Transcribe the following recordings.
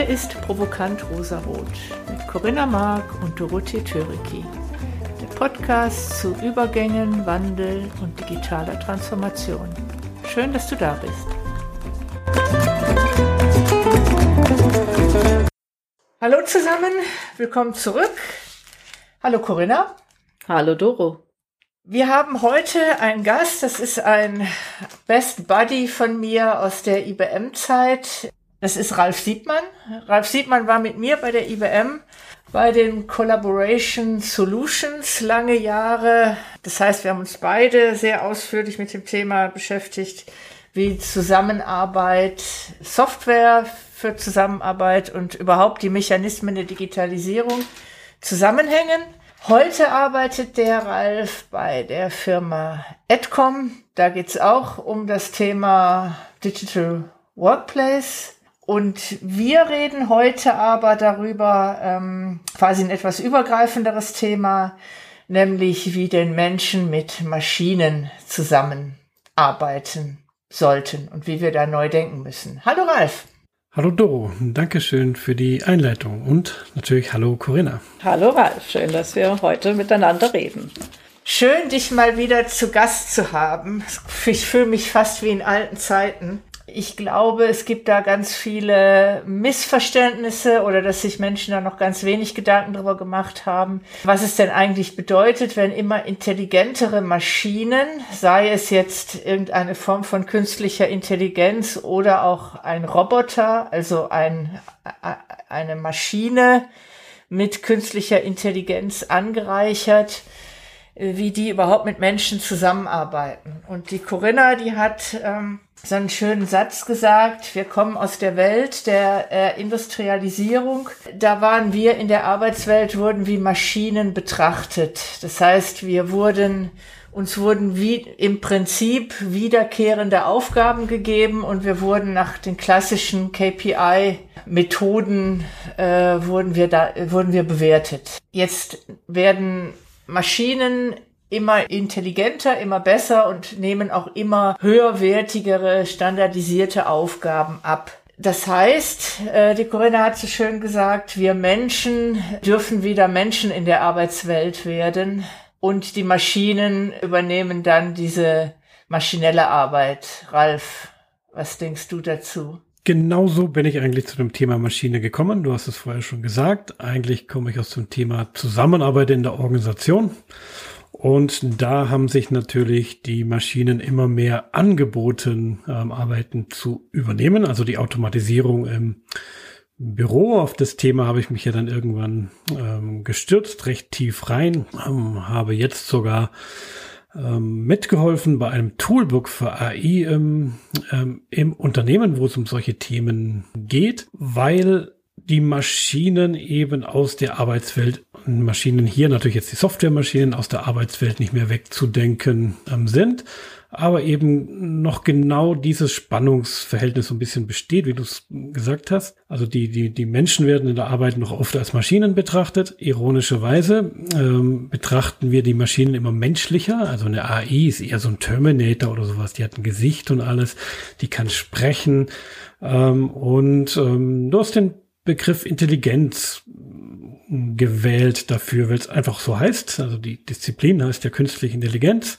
Hier ist Provokant Rosarot mit Corinna Mark und Dorothee Töriki. Der Podcast zu Übergängen, Wandel und digitaler Transformation. Schön, dass du da bist. Hallo zusammen, willkommen zurück. Hallo Corinna. Hallo Doro. Wir haben heute einen Gast, das ist ein Best Buddy von mir aus der IBM-Zeit. Das ist Ralf Siebmann. Ralf Siebmann war mit mir bei der IBM bei den Collaboration Solutions lange Jahre. Das heißt, wir haben uns beide sehr ausführlich mit dem Thema beschäftigt, wie Zusammenarbeit, Software für Zusammenarbeit und überhaupt die Mechanismen der Digitalisierung zusammenhängen. Heute arbeitet der Ralf bei der Firma Edcom. Da geht's auch um das Thema Digital Workplace. Und wir reden heute aber darüber, ähm, quasi ein etwas übergreifenderes Thema, nämlich wie den Menschen mit Maschinen zusammenarbeiten sollten und wie wir da neu denken müssen. Hallo Ralf. Hallo Doro, Dankeschön für die Einleitung und natürlich hallo Corinna. Hallo Ralf, schön, dass wir heute miteinander reden. Schön, dich mal wieder zu Gast zu haben. Ich fühle mich fast wie in alten Zeiten ich glaube, es gibt da ganz viele Missverständnisse oder dass sich Menschen da noch ganz wenig Gedanken darüber gemacht haben, was es denn eigentlich bedeutet, wenn immer intelligentere Maschinen, sei es jetzt irgendeine Form von künstlicher Intelligenz oder auch ein Roboter, also ein, eine Maschine mit künstlicher Intelligenz angereichert, wie die überhaupt mit Menschen zusammenarbeiten. Und die Corinna, die hat ähm, so einen schönen Satz gesagt, wir kommen aus der Welt der äh, Industrialisierung. Da waren wir in der Arbeitswelt, wurden wie Maschinen betrachtet. Das heißt, wir wurden, uns wurden wie im Prinzip wiederkehrende Aufgaben gegeben und wir wurden nach den klassischen KPI-Methoden äh, wurden wir da, wurden wir bewertet. Jetzt werden Maschinen immer intelligenter, immer besser und nehmen auch immer höherwertigere, standardisierte Aufgaben ab. Das heißt, äh, die Corinna hat so schön gesagt, wir Menschen dürfen wieder Menschen in der Arbeitswelt werden und die Maschinen übernehmen dann diese maschinelle Arbeit. Ralf, was denkst du dazu? Genauso bin ich eigentlich zu dem Thema Maschine gekommen. Du hast es vorher schon gesagt. Eigentlich komme ich aus dem Thema Zusammenarbeit in der Organisation. Und da haben sich natürlich die Maschinen immer mehr angeboten, ähm, Arbeiten zu übernehmen. Also die Automatisierung im Büro. Auf das Thema habe ich mich ja dann irgendwann ähm, gestürzt, recht tief rein. Ähm, habe jetzt sogar ähm, mitgeholfen bei einem Toolbook für AI im, ähm, im Unternehmen, wo es um solche Themen geht, weil die Maschinen eben aus der Arbeitswelt, Maschinen hier natürlich jetzt die Softwaremaschinen aus der Arbeitswelt nicht mehr wegzudenken ähm, sind, aber eben noch genau dieses Spannungsverhältnis so ein bisschen besteht, wie du es gesagt hast. Also die, die, die Menschen werden in der Arbeit noch oft als Maschinen betrachtet. Ironischerweise ähm, betrachten wir die Maschinen immer menschlicher. Also eine AI ist eher so ein Terminator oder sowas. Die hat ein Gesicht und alles. Die kann sprechen. Ähm, und ähm, du hast den Begriff Intelligenz gewählt dafür, weil es einfach so heißt. Also die Disziplin heißt ja künstliche Intelligenz,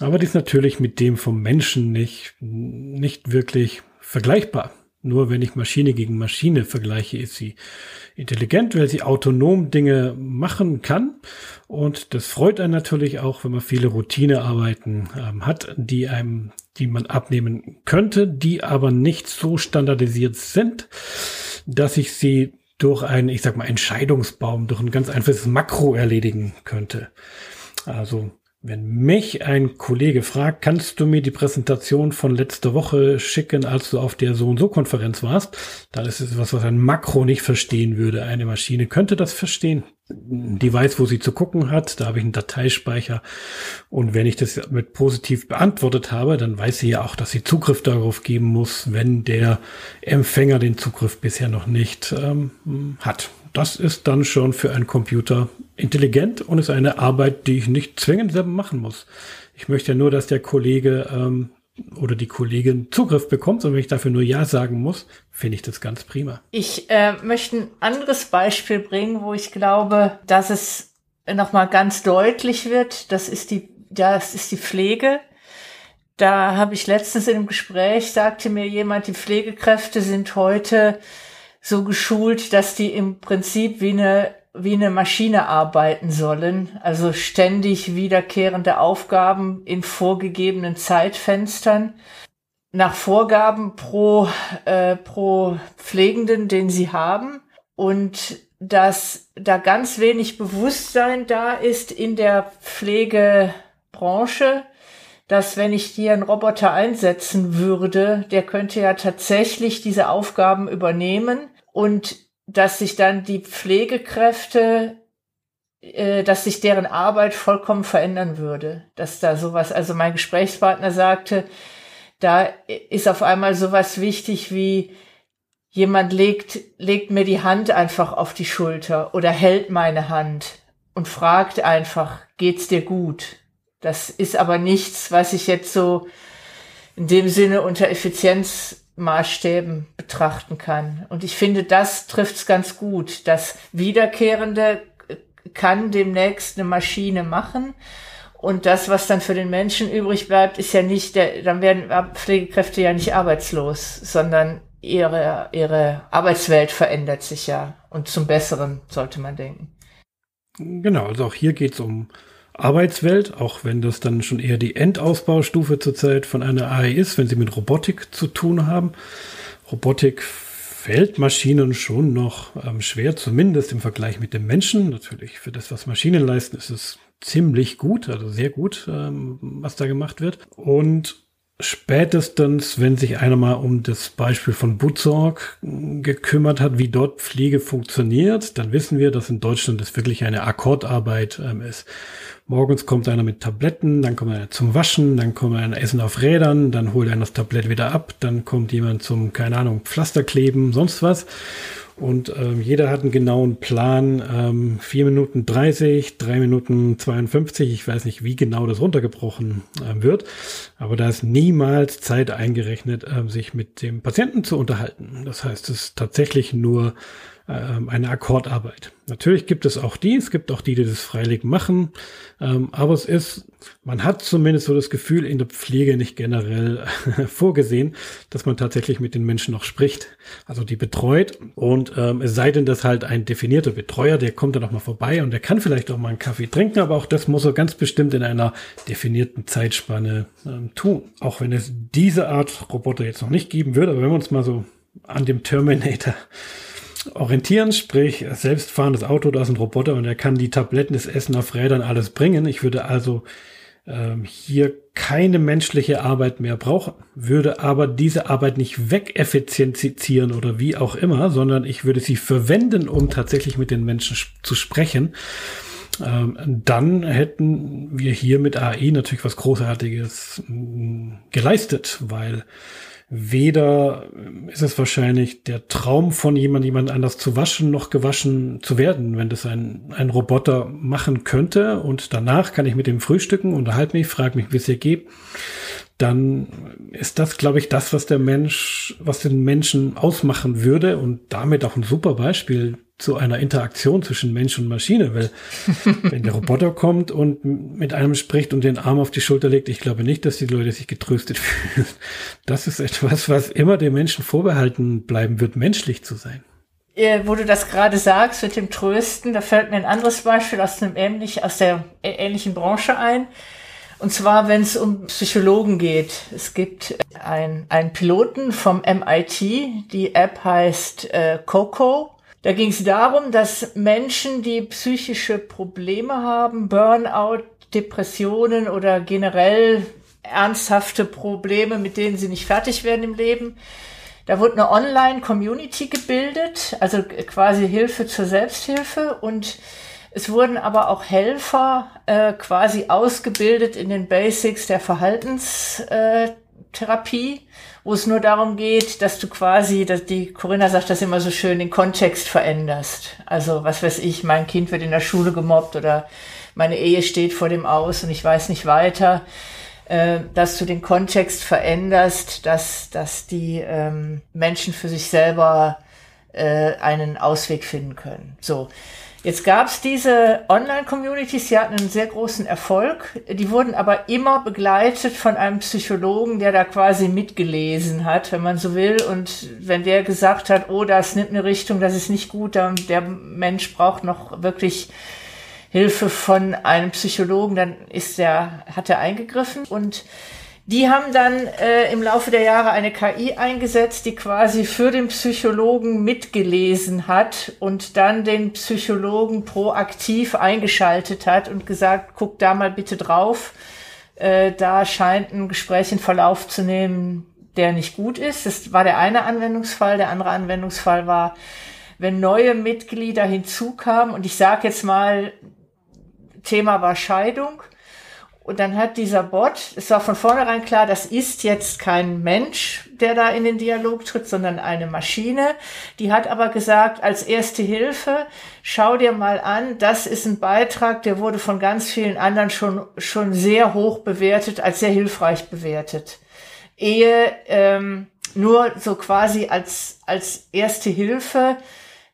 aber die ist natürlich mit dem vom Menschen nicht, nicht wirklich vergleichbar. Nur wenn ich Maschine gegen Maschine vergleiche, ist sie intelligent, weil sie autonom Dinge machen kann. Und das freut einen natürlich auch, wenn man viele Routinearbeiten ähm, hat, die einem, die man abnehmen könnte, die aber nicht so standardisiert sind dass ich sie durch einen, ich sag mal, Entscheidungsbaum, durch ein ganz einfaches Makro erledigen könnte. Also wenn mich ein Kollege fragt, kannst du mir die Präsentation von letzter Woche schicken, als du auf der so und so Konferenz warst, dann ist es was, was ein Makro nicht verstehen würde. Eine Maschine könnte das verstehen. Die weiß, wo sie zu gucken hat. Da habe ich einen Dateispeicher. Und wenn ich das mit positiv beantwortet habe, dann weiß sie ja auch, dass sie Zugriff darauf geben muss, wenn der Empfänger den Zugriff bisher noch nicht ähm, hat. Das ist dann schon für einen Computer intelligent und ist eine Arbeit, die ich nicht zwingend selber machen muss. Ich möchte ja nur, dass der Kollege ähm, oder die Kollegin Zugriff bekommt, sondern wenn ich dafür nur Ja sagen muss, finde ich das ganz prima. Ich äh, möchte ein anderes Beispiel bringen, wo ich glaube, dass es nochmal ganz deutlich wird. Das ist die, das ist die Pflege. Da habe ich letztens in einem Gespräch, sagte mir jemand, die Pflegekräfte sind heute so geschult, dass die im Prinzip wie eine wie eine Maschine arbeiten sollen, also ständig wiederkehrende Aufgaben in vorgegebenen Zeitfenstern, nach Vorgaben pro, äh, pro Pflegenden, den sie haben. Und dass da ganz wenig Bewusstsein da ist in der Pflegebranche, dass wenn ich hier einen Roboter einsetzen würde, der könnte ja tatsächlich diese Aufgaben übernehmen. Und dass sich dann die Pflegekräfte, äh, dass sich deren Arbeit vollkommen verändern würde. Dass da sowas, also mein Gesprächspartner sagte, da ist auf einmal sowas wichtig wie jemand legt, legt mir die Hand einfach auf die Schulter oder hält meine Hand und fragt einfach, geht's dir gut? Das ist aber nichts, was ich jetzt so in dem Sinne unter Effizienz Maßstäben betrachten kann. Und ich finde, das trifft es ganz gut. Das Wiederkehrende kann demnächst eine Maschine machen. Und das, was dann für den Menschen übrig bleibt, ist ja nicht, der, dann werden Pflegekräfte ja nicht arbeitslos, sondern ihre, ihre Arbeitswelt verändert sich ja. Und zum Besseren sollte man denken. Genau, also auch hier geht es um Arbeitswelt, auch wenn das dann schon eher die Endausbaustufe zurzeit von einer AI ist, wenn sie mit Robotik zu tun haben. Robotik fällt Maschinen schon noch ähm, schwer, zumindest im Vergleich mit dem Menschen. Natürlich für das, was Maschinen leisten, ist es ziemlich gut, also sehr gut, ähm, was da gemacht wird. Und spätestens, wenn sich einer mal um das Beispiel von Butzorg gekümmert hat, wie dort Pflege funktioniert, dann wissen wir, dass in Deutschland das wirklich eine Akkordarbeit ähm, ist. Morgens kommt einer mit Tabletten, dann kommt einer zum Waschen, dann kommt einer Essen auf Rädern, dann holt einer das Tablett wieder ab, dann kommt jemand zum, keine Ahnung, Pflasterkleben, sonst was. Und ähm, jeder hat einen genauen Plan. Ähm, 4 Minuten 30, 3 Minuten 52. Ich weiß nicht, wie genau das runtergebrochen äh, wird. Aber da ist niemals Zeit eingerechnet, äh, sich mit dem Patienten zu unterhalten. Das heißt, es ist tatsächlich nur eine Akkordarbeit. Natürlich gibt es auch die, es gibt auch die, die das freiwillig machen, ähm, aber es ist, man hat zumindest so das Gefühl in der Pflege nicht generell vorgesehen, dass man tatsächlich mit den Menschen noch spricht, also die betreut und ähm, es sei denn, dass halt ein definierter Betreuer, der kommt dann auch mal vorbei und der kann vielleicht auch mal einen Kaffee trinken, aber auch das muss er ganz bestimmt in einer definierten Zeitspanne ähm, tun. Auch wenn es diese Art Roboter jetzt noch nicht geben würde, aber wenn wir uns mal so an dem Terminator orientieren, sprich selbstfahrendes Auto, da ist ein Roboter und er kann die Tabletten, das Essen auf Rädern alles bringen. Ich würde also ähm, hier keine menschliche Arbeit mehr brauchen, würde aber diese Arbeit nicht wegeffizienzieren oder wie auch immer, sondern ich würde sie verwenden, um tatsächlich mit den Menschen zu sprechen. Ähm, dann hätten wir hier mit AI natürlich was Großartiges mh, geleistet, weil weder ist es wahrscheinlich der Traum von jemand, jemand anders zu waschen, noch gewaschen zu werden, wenn das ein, ein Roboter machen könnte. Und danach kann ich mit dem frühstücken, unterhalte mich, frage mich, wie es hier geht. Dann ist das, glaube ich, das, was der Mensch, was den Menschen ausmachen würde und damit auch ein super Beispiel zu einer Interaktion zwischen Mensch und Maschine, weil wenn der Roboter kommt und mit einem spricht und den Arm auf die Schulter legt, ich glaube nicht, dass die Leute sich getröstet fühlen. Das ist etwas, was immer dem Menschen vorbehalten bleiben wird, menschlich zu sein. Wo du das gerade sagst mit dem Trösten, da fällt mir ein anderes Beispiel aus einem ähnlich, aus der ähnlichen Branche ein. Und zwar, wenn es um Psychologen geht. Es gibt ein, einen Piloten vom MIT, die App heißt äh, Coco da ging es darum, dass Menschen, die psychische Probleme haben, Burnout, Depressionen oder generell ernsthafte Probleme, mit denen sie nicht fertig werden im Leben, da wurde eine Online-Community gebildet, also quasi Hilfe zur Selbsthilfe. Und es wurden aber auch Helfer äh, quasi ausgebildet in den Basics der Verhaltenstherapie wo es nur darum geht, dass du quasi, dass die Corinna sagt das immer so schön, den Kontext veränderst. Also was weiß ich, mein Kind wird in der Schule gemobbt oder meine Ehe steht vor dem Aus und ich weiß nicht weiter. äh, dass du den Kontext veränderst, dass, dass die ähm, Menschen für sich selber äh, einen Ausweg finden können. So. Jetzt gab es diese Online-Communities, die hatten einen sehr großen Erfolg. Die wurden aber immer begleitet von einem Psychologen, der da quasi mitgelesen hat, wenn man so will. Und wenn der gesagt hat, oh, das nimmt eine Richtung, das ist nicht gut, der Mensch braucht noch wirklich Hilfe von einem Psychologen, dann ist der, hat er eingegriffen und die haben dann äh, im Laufe der Jahre eine KI eingesetzt, die quasi für den Psychologen mitgelesen hat und dann den Psychologen proaktiv eingeschaltet hat und gesagt, guck da mal bitte drauf. Äh, da scheint ein Gespräch in Verlauf zu nehmen, der nicht gut ist. Das war der eine Anwendungsfall. Der andere Anwendungsfall war, wenn neue Mitglieder hinzukamen und ich sage jetzt mal, Thema war Scheidung. Und dann hat dieser Bot, es war von vornherein klar, das ist jetzt kein Mensch, der da in den Dialog tritt, sondern eine Maschine. Die hat aber gesagt, als erste Hilfe, schau dir mal an, das ist ein Beitrag, der wurde von ganz vielen anderen schon, schon sehr hoch bewertet, als sehr hilfreich bewertet. Ehe ähm, nur so quasi als, als erste Hilfe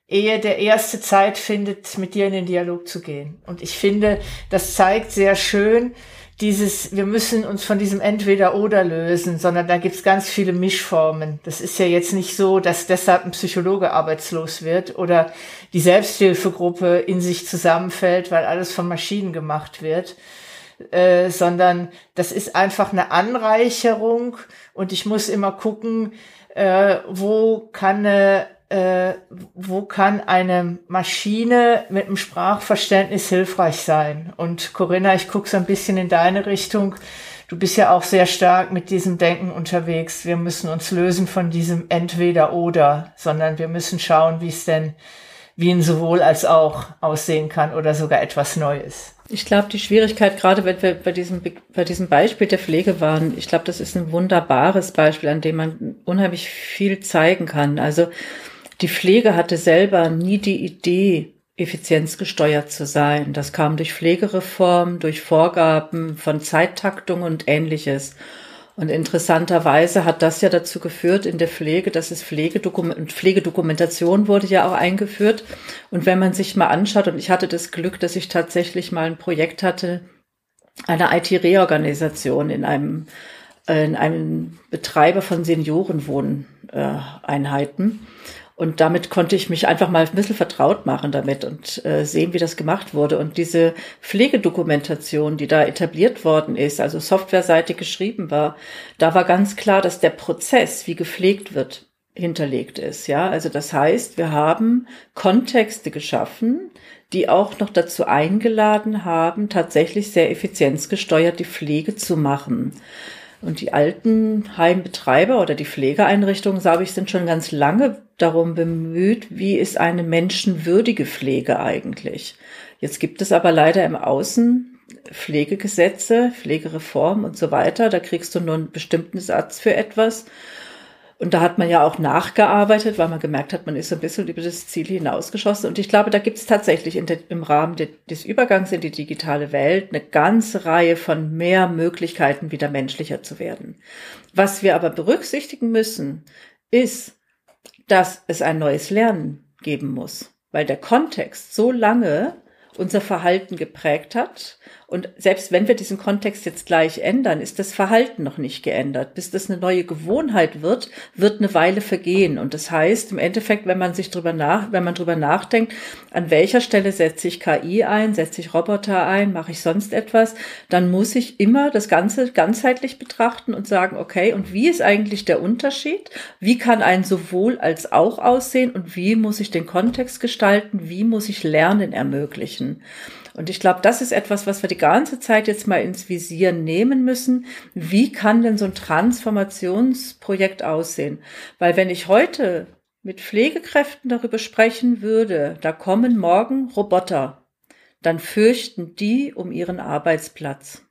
ehe der erste Zeit findet, mit dir in den Dialog zu gehen. Und ich finde, das zeigt sehr schön dieses, wir müssen uns von diesem Entweder-Oder lösen, sondern da gibt's ganz viele Mischformen. Das ist ja jetzt nicht so, dass deshalb ein Psychologe arbeitslos wird oder die Selbsthilfegruppe in sich zusammenfällt, weil alles von Maschinen gemacht wird. Äh, sondern das ist einfach eine Anreicherung und ich muss immer gucken, äh, wo kann eine äh, wo kann eine Maschine mit einem Sprachverständnis hilfreich sein? Und Corinna, ich gucke so ein bisschen in deine Richtung. Du bist ja auch sehr stark mit diesem Denken unterwegs. Wir müssen uns lösen von diesem Entweder-Oder, sondern wir müssen schauen, wie es denn wie ein sowohl als auch aussehen kann oder sogar etwas Neues. Ich glaube, die Schwierigkeit, gerade wenn wir bei diesem, bei diesem Beispiel der Pflege waren, ich glaube, das ist ein wunderbares Beispiel, an dem man unheimlich viel zeigen kann. Also die Pflege hatte selber nie die Idee, effizienzgesteuert zu sein. Das kam durch Pflegereform, durch Vorgaben von Zeittaktung und ähnliches. Und interessanterweise hat das ja dazu geführt in der Pflege, dass es Pflegedokument, Pflegedokumentation wurde ja auch eingeführt. Und wenn man sich mal anschaut, und ich hatte das Glück, dass ich tatsächlich mal ein Projekt hatte, eine IT-Reorganisation in einem, äh, in einem Betreiber von Seniorenwohneinheiten. Und damit konnte ich mich einfach mal ein bisschen vertraut machen damit und äh, sehen, wie das gemacht wurde. Und diese Pflegedokumentation, die da etabliert worden ist, also softwareseitig geschrieben war, da war ganz klar, dass der Prozess, wie gepflegt wird, hinterlegt ist. Ja, also das heißt, wir haben Kontexte geschaffen, die auch noch dazu eingeladen haben, tatsächlich sehr effizienzgesteuert die Pflege zu machen. Und die alten Heimbetreiber oder die Pflegeeinrichtungen, sage ich, sind schon ganz lange darum bemüht, wie ist eine menschenwürdige Pflege eigentlich. Jetzt gibt es aber leider im Außen Pflegegesetze, Pflegereform und so weiter. Da kriegst du nur einen bestimmten Satz für etwas. Und da hat man ja auch nachgearbeitet, weil man gemerkt hat, man ist ein bisschen über das Ziel hinausgeschossen. Und ich glaube, da gibt es tatsächlich der, im Rahmen de, des Übergangs in die digitale Welt eine ganze Reihe von mehr Möglichkeiten, wieder menschlicher zu werden. Was wir aber berücksichtigen müssen, ist, dass es ein neues Lernen geben muss, weil der Kontext so lange unser Verhalten geprägt hat. Und selbst wenn wir diesen Kontext jetzt gleich ändern, ist das Verhalten noch nicht geändert. Bis das eine neue Gewohnheit wird, wird eine Weile vergehen. Und das heißt, im Endeffekt, wenn man sich drüber nach, wenn man drüber nachdenkt, an welcher Stelle setze ich KI ein, setze ich Roboter ein, mache ich sonst etwas, dann muss ich immer das Ganze ganzheitlich betrachten und sagen, okay, und wie ist eigentlich der Unterschied? Wie kann ein sowohl als auch aussehen? Und wie muss ich den Kontext gestalten? Wie muss ich Lernen ermöglichen? Und ich glaube, das ist etwas, was wir die ganze Zeit jetzt mal ins Visier nehmen müssen. Wie kann denn so ein Transformationsprojekt aussehen? Weil wenn ich heute mit Pflegekräften darüber sprechen würde, da kommen morgen Roboter, dann fürchten die um ihren Arbeitsplatz.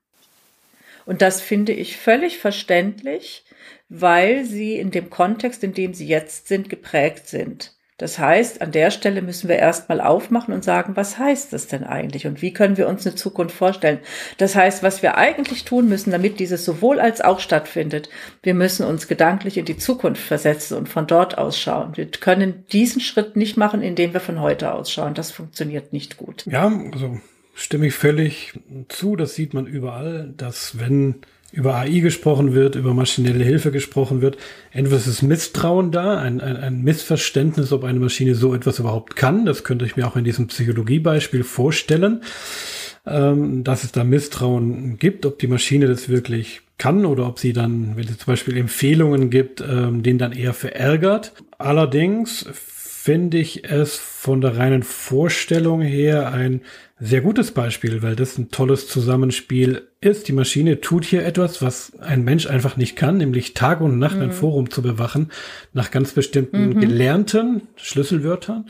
Und das finde ich völlig verständlich, weil sie in dem Kontext, in dem sie jetzt sind, geprägt sind. Das heißt, an der Stelle müssen wir erstmal aufmachen und sagen, was heißt das denn eigentlich und wie können wir uns eine Zukunft vorstellen? Das heißt, was wir eigentlich tun müssen, damit dieses sowohl als auch stattfindet, wir müssen uns gedanklich in die Zukunft versetzen und von dort ausschauen. Wir können diesen Schritt nicht machen, indem wir von heute ausschauen. Das funktioniert nicht gut. Ja, also stimme ich völlig zu. Das sieht man überall, dass wenn über AI gesprochen wird, über maschinelle Hilfe gesprochen wird. Entweder ist Misstrauen da, ein, ein, ein Missverständnis, ob eine Maschine so etwas überhaupt kann. Das könnte ich mir auch in diesem Psychologiebeispiel vorstellen, ähm, dass es da Misstrauen gibt, ob die Maschine das wirklich kann oder ob sie dann, wenn sie zum Beispiel Empfehlungen gibt, ähm, den dann eher verärgert. Allerdings finde ich es von der reinen Vorstellung her ein sehr gutes Beispiel, weil das ein tolles Zusammenspiel ist. Die Maschine tut hier etwas, was ein Mensch einfach nicht kann, nämlich Tag und Nacht mhm. ein Forum zu bewachen, nach ganz bestimmten mhm. gelernten Schlüsselwörtern,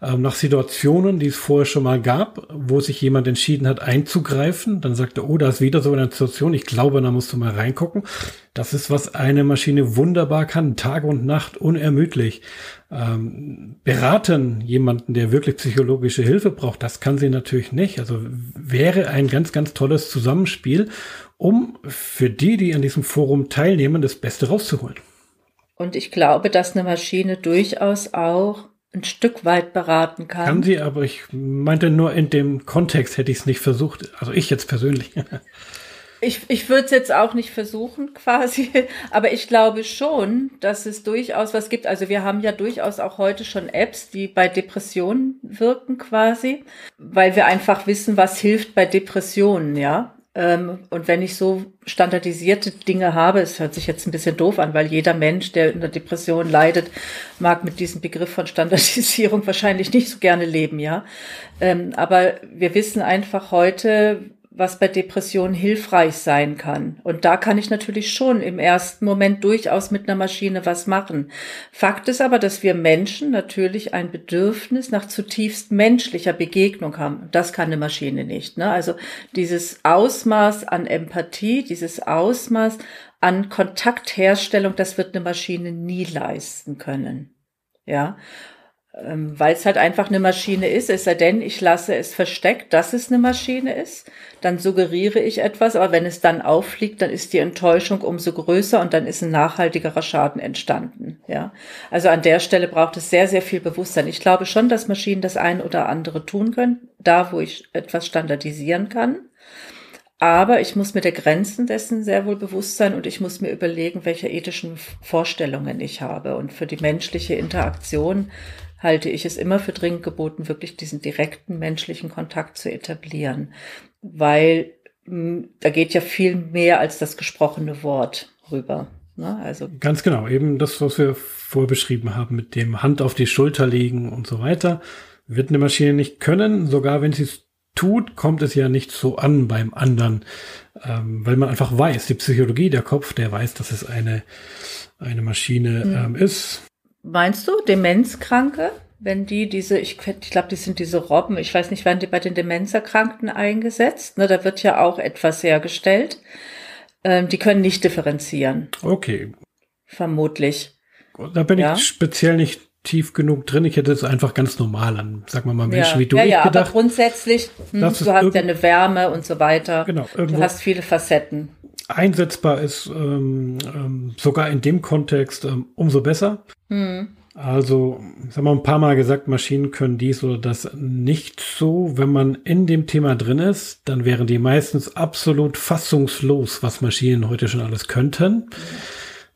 äh, nach Situationen, die es vorher schon mal gab, wo sich jemand entschieden hat einzugreifen. Dann sagt er, oh, da ist wieder so eine Situation, ich glaube, da musst du mal reingucken. Das ist, was eine Maschine wunderbar kann, Tag und Nacht unermüdlich. Ähm, beraten jemanden, der wirklich psychologische Hilfe braucht, das kann sie natürlich nicht. Also wäre ein ganz, ganz tolles Zusammenspiel, um für die, die an diesem Forum teilnehmen, das Beste rauszuholen. Und ich glaube, dass eine Maschine durchaus auch ein Stück weit beraten kann. Kann sie, aber ich meinte nur in dem Kontext hätte ich es nicht versucht. Also ich jetzt persönlich. Ich, ich würde es jetzt auch nicht versuchen quasi, aber ich glaube schon, dass es durchaus was gibt. Also wir haben ja durchaus auch heute schon Apps, die bei Depressionen wirken quasi, weil wir einfach wissen, was hilft bei Depressionen, ja. Ähm, und wenn ich so standardisierte Dinge habe, es hört sich jetzt ein bisschen doof an, weil jeder Mensch, der in der Depression leidet, mag mit diesem Begriff von Standardisierung wahrscheinlich nicht so gerne leben, ja. Ähm, aber wir wissen einfach heute, was bei Depressionen hilfreich sein kann. Und da kann ich natürlich schon im ersten Moment durchaus mit einer Maschine was machen. Fakt ist aber, dass wir Menschen natürlich ein Bedürfnis nach zutiefst menschlicher Begegnung haben. Das kann eine Maschine nicht. Ne? Also dieses Ausmaß an Empathie, dieses Ausmaß an Kontaktherstellung, das wird eine Maschine nie leisten können. Ja weil es halt einfach eine Maschine ist, es sei denn, ich lasse es versteckt, dass es eine Maschine ist, dann suggeriere ich etwas, aber wenn es dann auffliegt, dann ist die Enttäuschung umso größer und dann ist ein nachhaltigerer Schaden entstanden. Ja, also an der Stelle braucht es sehr, sehr viel Bewusstsein. Ich glaube schon, dass Maschinen das ein oder andere tun können, da wo ich etwas standardisieren kann. Aber ich muss mir der Grenzen dessen sehr wohl bewusst sein und ich muss mir überlegen, welche ethischen Vorstellungen ich habe. Und für die menschliche Interaktion halte ich es immer für dringend geboten, wirklich diesen direkten menschlichen Kontakt zu etablieren, weil mh, hm, da geht ja viel mehr als das gesprochene Wort rüber. Ne? Also ganz genau, eben das, was wir vorher beschrieben haben, mit dem Hand auf die Schulter legen und so weiter, wird eine Maschine nicht können. Sogar wenn sie es tut, kommt es ja nicht so an beim anderen, ähm, weil man einfach weiß, die Psychologie, der Kopf, der weiß, dass es eine eine Maschine mhm. ähm, ist. Meinst du Demenzkranke? Wenn die diese, ich, ich glaube, die sind diese Robben, ich weiß nicht, werden die bei den Demenzerkrankten eingesetzt? Ne, da wird ja auch etwas hergestellt. Ähm, die können nicht differenzieren. Okay. Vermutlich. Da bin ja? ich speziell nicht tief genug drin. Ich hätte es einfach ganz normal an, sag mal mal Menschen ja. wie du ja, ja, gedacht. Aber grundsätzlich, hm, du hast ja eine Wärme und so weiter. Genau. Du hast viele Facetten einsetzbar ist, ähm, ähm, sogar in dem Kontext ähm, umso besser. Mhm. Also, ich habe mal ein paar Mal gesagt, Maschinen können dies oder das nicht so. Wenn man in dem Thema drin ist, dann wären die meistens absolut fassungslos, was Maschinen heute schon alles könnten.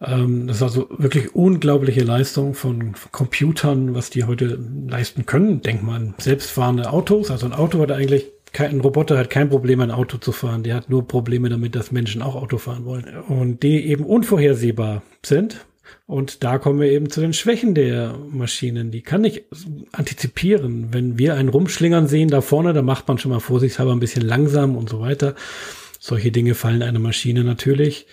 Mhm. das ist also wirklich unglaubliche Leistung von Computern, was die heute leisten können. Denk mal an selbstfahrende Autos. Also ein Auto hat eigentlich kein Roboter hat kein Problem, ein Auto zu fahren. Der hat nur Probleme damit, dass Menschen auch Auto fahren wollen. Und die eben unvorhersehbar sind. Und da kommen wir eben zu den Schwächen der Maschinen. Die kann nicht antizipieren. Wenn wir einen Rumschlingern sehen da vorne, da macht man schon mal vorsichtshalber ein bisschen langsam und so weiter. Solche Dinge fallen einer Maschine natürlich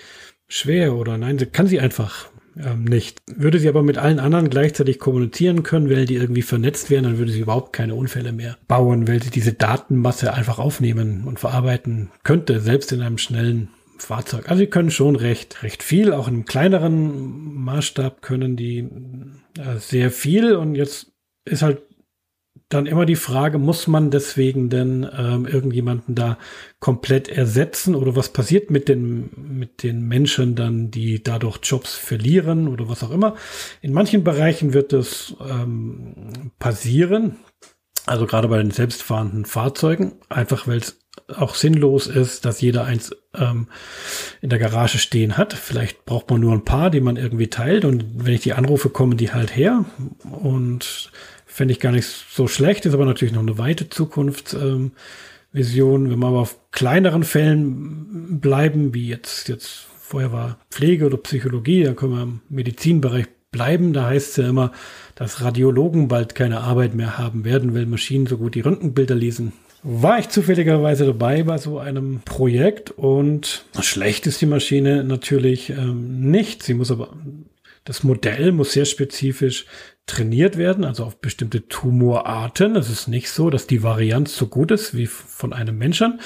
schwer oder nein, sie kann sie einfach ähm, nicht. Würde sie aber mit allen anderen gleichzeitig kommunizieren können, weil die irgendwie vernetzt wären, dann würde sie überhaupt keine Unfälle mehr bauen, weil sie diese Datenmasse einfach aufnehmen und verarbeiten könnte, selbst in einem schnellen Fahrzeug. Also sie können schon recht, recht viel, auch in kleineren Maßstab können die äh, sehr viel und jetzt ist halt dann immer die Frage, muss man deswegen denn ähm, irgendjemanden da komplett ersetzen? Oder was passiert mit den, mit den Menschen dann, die dadurch Jobs verlieren oder was auch immer. In manchen Bereichen wird das ähm, passieren, also gerade bei den selbstfahrenden Fahrzeugen, einfach weil es auch sinnlos ist, dass jeder eins ähm, in der Garage stehen hat. Vielleicht braucht man nur ein paar, die man irgendwie teilt. Und wenn ich die anrufe, kommen die halt her. Und Fände ich gar nicht so schlecht, ist aber natürlich noch eine weite Zukunftsvision. Ähm, Wenn wir aber auf kleineren Fällen bleiben, wie jetzt, jetzt vorher war Pflege oder Psychologie, dann können wir im Medizinbereich bleiben. Da heißt es ja immer, dass Radiologen bald keine Arbeit mehr haben werden, weil Maschinen so gut die Röntgenbilder lesen. War ich zufälligerweise dabei bei so einem Projekt und schlecht ist die Maschine natürlich ähm, nicht. Sie muss aber das Modell muss sehr spezifisch trainiert werden, also auf bestimmte Tumorarten. Es ist nicht so, dass die Varianz so gut ist wie von einem Menschen,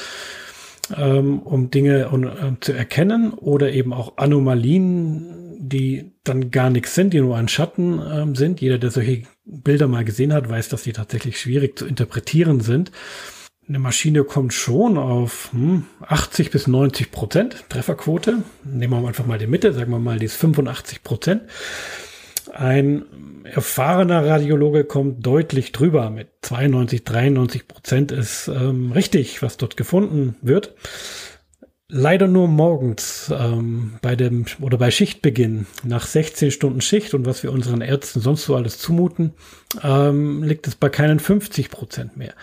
ähm, um Dinge um, zu erkennen oder eben auch Anomalien, die dann gar nichts sind, die nur ein Schatten ähm, sind. Jeder, der solche Bilder mal gesehen hat, weiß, dass die tatsächlich schwierig zu interpretieren sind. Eine Maschine kommt schon auf hm, 80 bis 90 Prozent Trefferquote. Nehmen wir einfach mal die Mitte, sagen wir mal, die ist 85 Prozent. Ein erfahrener Radiologe kommt deutlich drüber. Mit 92, 93 Prozent ist ähm, richtig, was dort gefunden wird. Leider nur morgens ähm, bei dem oder bei Schichtbeginn nach 16 Stunden Schicht und was wir unseren Ärzten sonst so alles zumuten, ähm, liegt es bei keinen 50 Prozent mehr.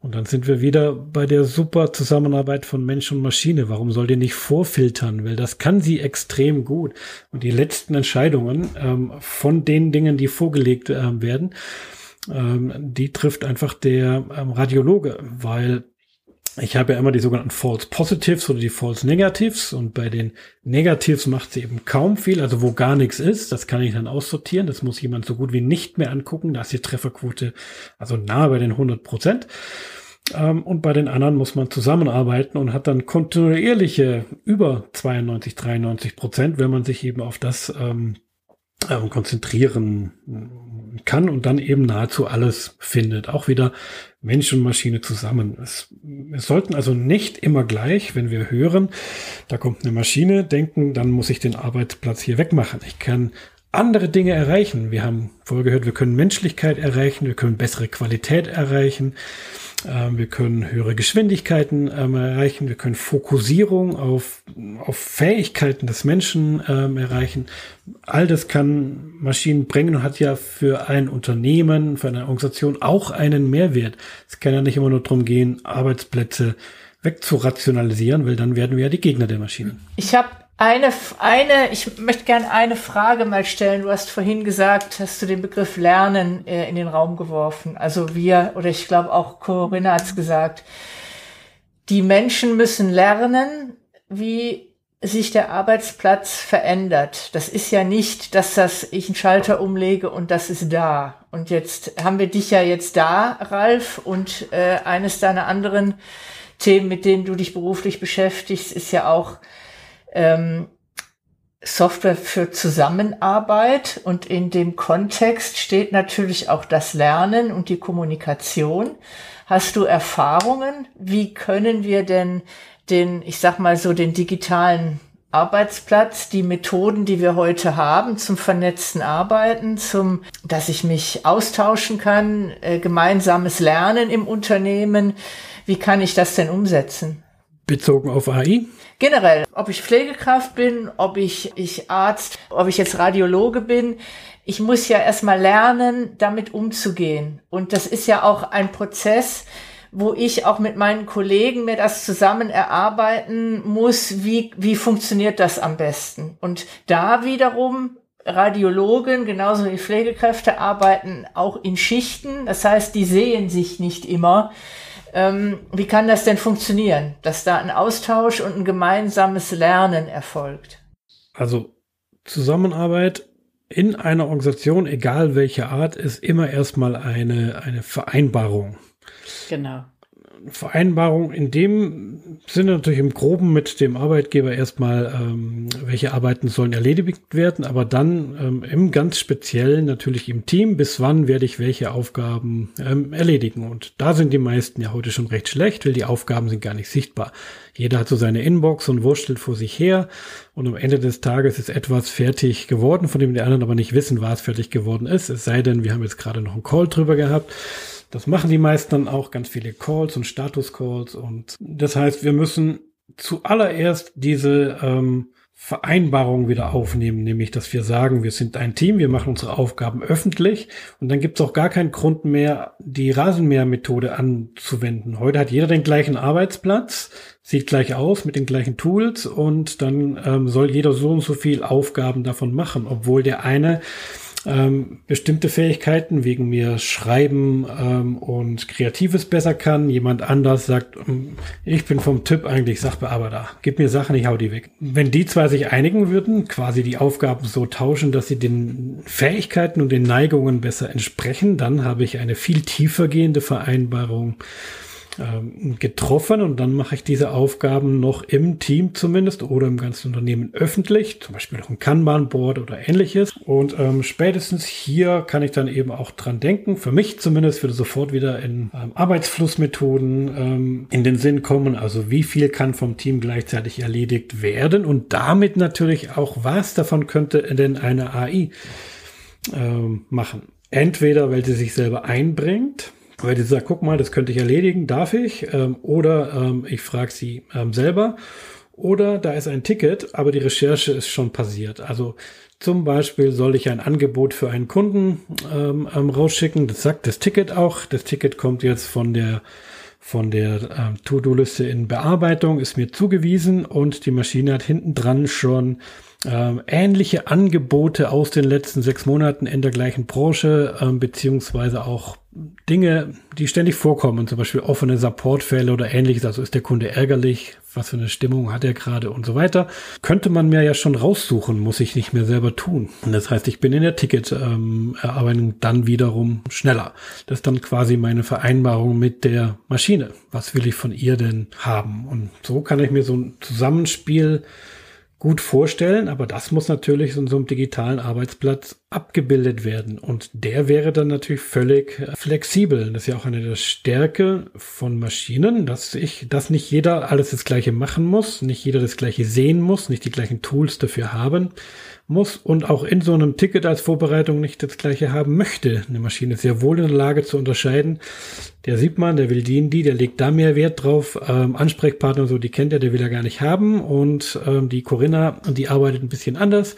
Und dann sind wir wieder bei der super Zusammenarbeit von Mensch und Maschine. Warum soll die nicht vorfiltern? Weil das kann sie extrem gut. Und die letzten Entscheidungen ähm, von den Dingen, die vorgelegt äh, werden, ähm, die trifft einfach der ähm, Radiologe, weil ich habe ja immer die sogenannten False Positives oder die False Negatives und bei den Negatives macht sie eben kaum viel, also wo gar nichts ist, das kann ich dann aussortieren, das muss jemand so gut wie nicht mehr angucken, da ist die Trefferquote also nahe bei den 100 Prozent. Ähm, und bei den anderen muss man zusammenarbeiten und hat dann kontinuierliche über 92, 93 Prozent, wenn man sich eben auf das ähm, äh, kann und dann eben nahezu alles findet. Auch wieder Mensch und Maschine zusammen. Es, es sollten also nicht immer gleich, wenn wir hören, da kommt eine Maschine, denken, dann muss ich den Arbeitsplatz hier wegmachen. Ich kann andere Dinge erreichen. Wir haben vorher gehört, wir können Menschlichkeit erreichen, wir können bessere Qualität erreichen. Ähm, wir können höhere Geschwindigkeiten ähm, erreichen. Wir können Fokussierung auf, auf Fähigkeiten des Menschen ähm, erreichen. All das kann Maschinen bringen und hat ja für ein Unternehmen, für eine Organisation auch einen Mehrwert. Es kann ja nicht immer nur darum gehen, Arbeitsplätze wegzurationalisieren, weil dann werden wir ja die Gegner der Maschinen. Ich habe eine, eine, ich möchte gerne eine Frage mal stellen. Du hast vorhin gesagt, hast du den Begriff Lernen äh, in den Raum geworfen. Also wir, oder ich glaube auch Corinna hat es gesagt, die Menschen müssen lernen, wie sich der Arbeitsplatz verändert. Das ist ja nicht, dass das ich einen Schalter umlege und das ist da. Und jetzt haben wir dich ja jetzt da, Ralf, und äh, eines deiner anderen Themen, mit denen du dich beruflich beschäftigst, ist ja auch ähm, Software für Zusammenarbeit und in dem Kontext steht natürlich auch das Lernen und die Kommunikation. Hast du Erfahrungen? Wie können wir denn den, ich sag mal so, den digitalen Arbeitsplatz, die Methoden, die wir heute haben zum vernetzten Arbeiten, zum, dass ich mich austauschen kann, äh, gemeinsames Lernen im Unternehmen. Wie kann ich das denn umsetzen? Bezogen auf AI? Generell, ob ich Pflegekraft bin, ob ich, ich Arzt, ob ich jetzt Radiologe bin, ich muss ja erstmal lernen, damit umzugehen. Und das ist ja auch ein Prozess, wo ich auch mit meinen Kollegen mir das zusammen erarbeiten muss, wie, wie funktioniert das am besten. Und da wiederum Radiologen, genauso wie Pflegekräfte, arbeiten auch in Schichten. Das heißt, die sehen sich nicht immer. Ähm, wie kann das denn funktionieren, dass da ein Austausch und ein gemeinsames Lernen erfolgt? Also Zusammenarbeit in einer Organisation, egal welche Art, ist immer erstmal eine, eine Vereinbarung. Genau. Vereinbarung in dem Sinne natürlich im Groben mit dem Arbeitgeber erstmal, ähm, welche Arbeiten sollen erledigt werden, aber dann ähm, im ganz Speziellen natürlich im Team, bis wann werde ich welche Aufgaben ähm, erledigen. Und da sind die meisten ja heute schon recht schlecht, weil die Aufgaben sind gar nicht sichtbar. Jeder hat so seine Inbox und wurstelt vor sich her und am Ende des Tages ist etwas fertig geworden, von dem die anderen aber nicht wissen, was fertig geworden ist. Es sei denn, wir haben jetzt gerade noch einen Call drüber gehabt. Das machen die meisten dann auch, ganz viele Calls und Status-Calls und das heißt, wir müssen zuallererst diese ähm, Vereinbarung wieder aufnehmen, nämlich dass wir sagen, wir sind ein Team, wir machen unsere Aufgaben öffentlich und dann gibt es auch gar keinen Grund mehr, die Rasenmähermethode anzuwenden. Heute hat jeder den gleichen Arbeitsplatz, sieht gleich aus mit den gleichen Tools und dann ähm, soll jeder so und so viel Aufgaben davon machen, obwohl der eine ähm, bestimmte Fähigkeiten wegen mir Schreiben ähm, und Kreatives besser kann. Jemand anders sagt, ähm, ich bin vom Typ eigentlich Sachbearbeiter. Gib mir Sachen, ich hau die weg. Wenn die zwei sich einigen würden, quasi die Aufgaben so tauschen, dass sie den Fähigkeiten und den Neigungen besser entsprechen, dann habe ich eine viel tiefer gehende Vereinbarung ähm, getroffen und dann mache ich diese Aufgaben noch im Team zumindest oder im ganzen Unternehmen öffentlich, zum Beispiel noch ein Kanban-Board oder ähnliches. Und ähm, spätestens hier kann ich dann eben auch dran denken, für mich zumindest würde sofort wieder in ähm, Arbeitsflussmethoden ähm, in den Sinn kommen, also wie viel kann vom Team gleichzeitig erledigt werden und damit natürlich auch, was davon könnte denn eine AI ähm, machen. Entweder, weil sie sich selber einbringt, weil die sagt, guck mal, das könnte ich erledigen, darf ich? Ähm, oder ähm, ich frage sie ähm, selber. Oder da ist ein Ticket, aber die Recherche ist schon passiert. Also zum Beispiel soll ich ein Angebot für einen Kunden ähm, ähm, rausschicken. Das sagt das Ticket auch. Das Ticket kommt jetzt von der von der ähm, To-Do-Liste in Bearbeitung, ist mir zugewiesen und die Maschine hat hinten dran schon ähm, ähnliche Angebote aus den letzten sechs Monaten in der gleichen Branche, ähm, beziehungsweise auch Dinge, die ständig vorkommen, zum Beispiel offene Supportfälle oder ähnliches, also ist der Kunde ärgerlich, was für eine Stimmung hat er gerade und so weiter, könnte man mir ja schon raussuchen, muss ich nicht mehr selber tun. Das heißt, ich bin in der Ticketerarbeitung ähm, dann wiederum schneller. Das ist dann quasi meine Vereinbarung mit der Maschine. Was will ich von ihr denn haben? Und so kann ich mir so ein Zusammenspiel gut vorstellen, aber das muss natürlich in so einem digitalen Arbeitsplatz abgebildet werden. Und der wäre dann natürlich völlig äh, flexibel. Das ist ja auch eine der Stärke von Maschinen, dass ich, dass nicht jeder alles das Gleiche machen muss, nicht jeder das Gleiche sehen muss, nicht die gleichen Tools dafür haben muss und auch in so einem Ticket als Vorbereitung nicht das gleiche haben möchte. Eine Maschine ist sehr wohl in der Lage zu unterscheiden. Der sieht man, der will die die, der legt da mehr Wert drauf. Ähm, Ansprechpartner so, die kennt er, der will er gar nicht haben. Und ähm, die Corinna, die arbeitet ein bisschen anders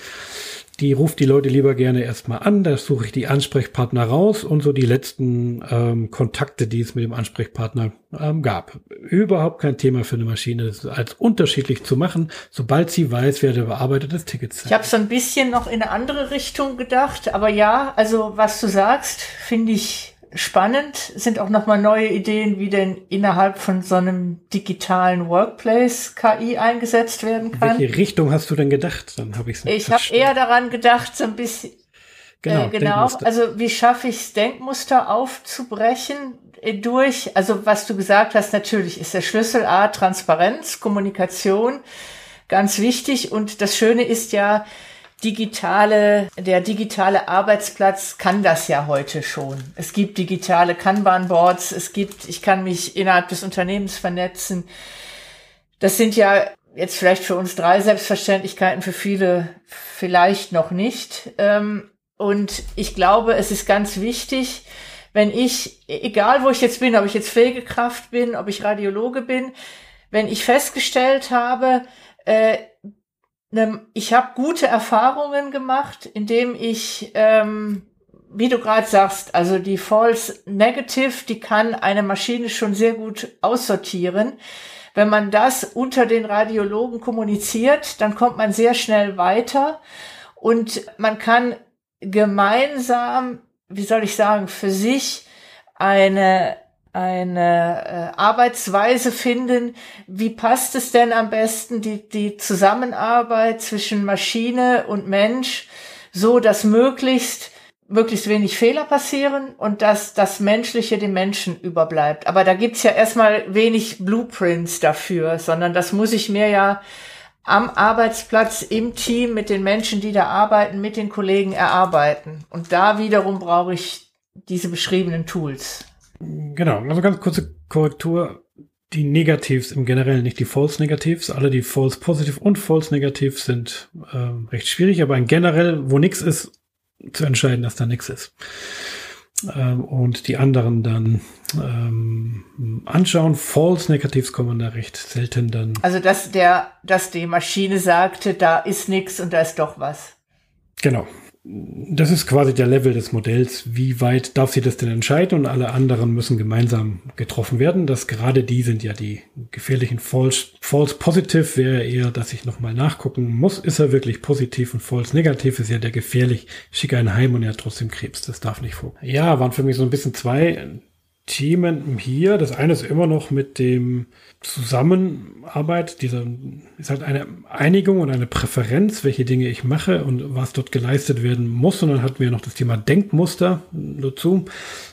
die ruft die Leute lieber gerne erstmal an, da suche ich die Ansprechpartner raus und so die letzten ähm, Kontakte, die es mit dem Ansprechpartner ähm, gab. Überhaupt kein Thema für eine Maschine, das als unterschiedlich zu machen, sobald sie weiß, wer der Bearbeiter des Tickets Ich habe so ein bisschen noch in eine andere Richtung gedacht, aber ja, also was du sagst, finde ich spannend sind auch nochmal neue Ideen, wie denn innerhalb von so einem digitalen Workplace KI eingesetzt werden kann. Welche Richtung hast du denn gedacht? Dann habe ich Ich habe eher daran gedacht, so ein bisschen. Genau, äh, genau. Also wie schaffe ich es, Denkmuster aufzubrechen äh, durch? Also was du gesagt hast, natürlich ist der Schlüssel A Transparenz, Kommunikation ganz wichtig. Und das Schöne ist ja, digitale, der digitale Arbeitsplatz kann das ja heute schon. Es gibt digitale Kanban-Boards, es gibt, ich kann mich innerhalb des Unternehmens vernetzen. Das sind ja jetzt vielleicht für uns drei Selbstverständlichkeiten, für viele vielleicht noch nicht. Ähm, und ich glaube, es ist ganz wichtig, wenn ich, egal wo ich jetzt bin, ob ich jetzt Pflegekraft bin, ob ich Radiologe bin, wenn ich festgestellt habe, äh, ich habe gute Erfahrungen gemacht, indem ich, ähm, wie du gerade sagst, also die False Negative, die kann eine Maschine schon sehr gut aussortieren. Wenn man das unter den Radiologen kommuniziert, dann kommt man sehr schnell weiter und man kann gemeinsam, wie soll ich sagen, für sich eine eine äh, Arbeitsweise finden. Wie passt es denn am besten, die, die Zusammenarbeit zwischen Maschine und Mensch, so dass möglichst möglichst wenig Fehler passieren und dass das Menschliche dem Menschen überbleibt. Aber da gibt's ja erstmal wenig Blueprints dafür, sondern das muss ich mir ja am Arbeitsplatz, im Team, mit den Menschen, die da arbeiten, mit den Kollegen erarbeiten. Und da wiederum brauche ich diese beschriebenen Tools. Genau, also ganz kurze Korrektur. Die Negatives im Generellen, nicht die False Negatives. Alle die False Positive und False Negative sind äh, recht schwierig, aber in generell, wo nichts ist, zu entscheiden, dass da nichts ist. Ähm, und die anderen dann ähm, anschauen. False Negatives kommen da recht selten dann. Also dass der, dass die Maschine sagte, da ist nichts und da ist doch was. Genau das ist quasi der Level des Modells. Wie weit darf sie das denn entscheiden und alle anderen müssen gemeinsam getroffen werden? Das gerade die sind ja die gefährlichen False, False Positive wäre eher, dass ich nochmal nachgucken muss. Ist er wirklich positiv und False Negativ ist ja der gefährlich. Schicke einen heim und er hat trotzdem Krebs. Das darf nicht vor. Ja, waren für mich so ein bisschen zwei Themen hier. Das eine ist immer noch mit dem Zusammenarbeit. Dieser ist halt eine Einigung und eine Präferenz, welche Dinge ich mache und was dort geleistet werden muss. Und dann hatten wir noch das Thema Denkmuster dazu.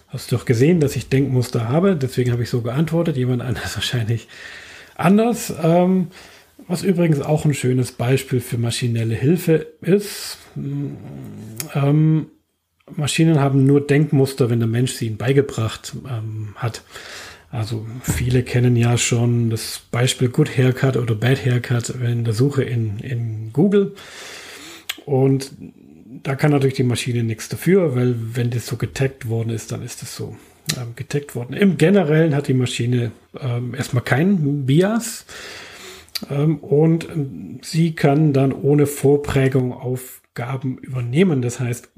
Hast du doch gesehen, dass ich Denkmuster habe. Deswegen habe ich so geantwortet. Jemand anders wahrscheinlich anders. Ähm, was übrigens auch ein schönes Beispiel für maschinelle Hilfe ist. Ähm, Maschinen haben nur Denkmuster, wenn der Mensch sie ihnen beigebracht ähm, hat. Also viele kennen ja schon das Beispiel Good Haircut oder Bad Haircut in der Suche in, in Google. Und da kann natürlich die Maschine nichts dafür, weil wenn das so getaggt worden ist, dann ist das so ähm, getaggt worden. Im Generellen hat die Maschine ähm, erstmal kein Bias ähm, und sie kann dann ohne Vorprägung auf Aufgaben übernehmen. Das heißt,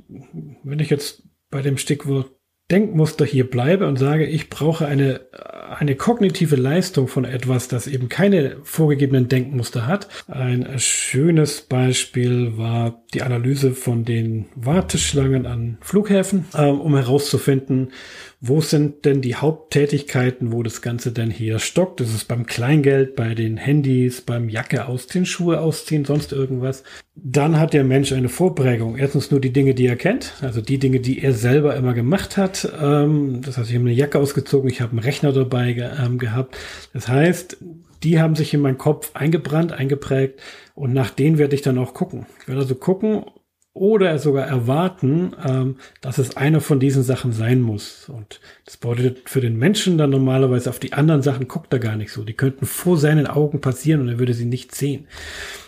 wenn ich jetzt bei dem Stichwort Denkmuster hier bleibe und sage, ich brauche eine, eine kognitive Leistung von etwas, das eben keine vorgegebenen Denkmuster hat. Ein schönes Beispiel war die Analyse von den Warteschlangen an Flughäfen, äh, um herauszufinden, wo sind denn die Haupttätigkeiten, wo das Ganze denn hier stockt? Das ist beim Kleingeld, bei den Handys, beim Jacke ausziehen, Schuhe ausziehen, sonst irgendwas. Dann hat der Mensch eine Vorprägung. Erstens nur die Dinge, die er kennt, also die Dinge, die er selber immer gemacht hat. Ähm, das heißt, ich habe eine Jacke ausgezogen, ich habe einen Rechner dabei ähm, gehabt. Das heißt, die haben sich in meinen Kopf eingebrannt, eingeprägt und nach denen werde ich dann auch gucken. Ich werde also gucken, oder sogar erwarten, ähm, dass es eine von diesen Sachen sein muss. Und das bedeutet für den Menschen dann normalerweise auf die anderen Sachen guckt er gar nicht so. Die könnten vor seinen Augen passieren und er würde sie nicht sehen.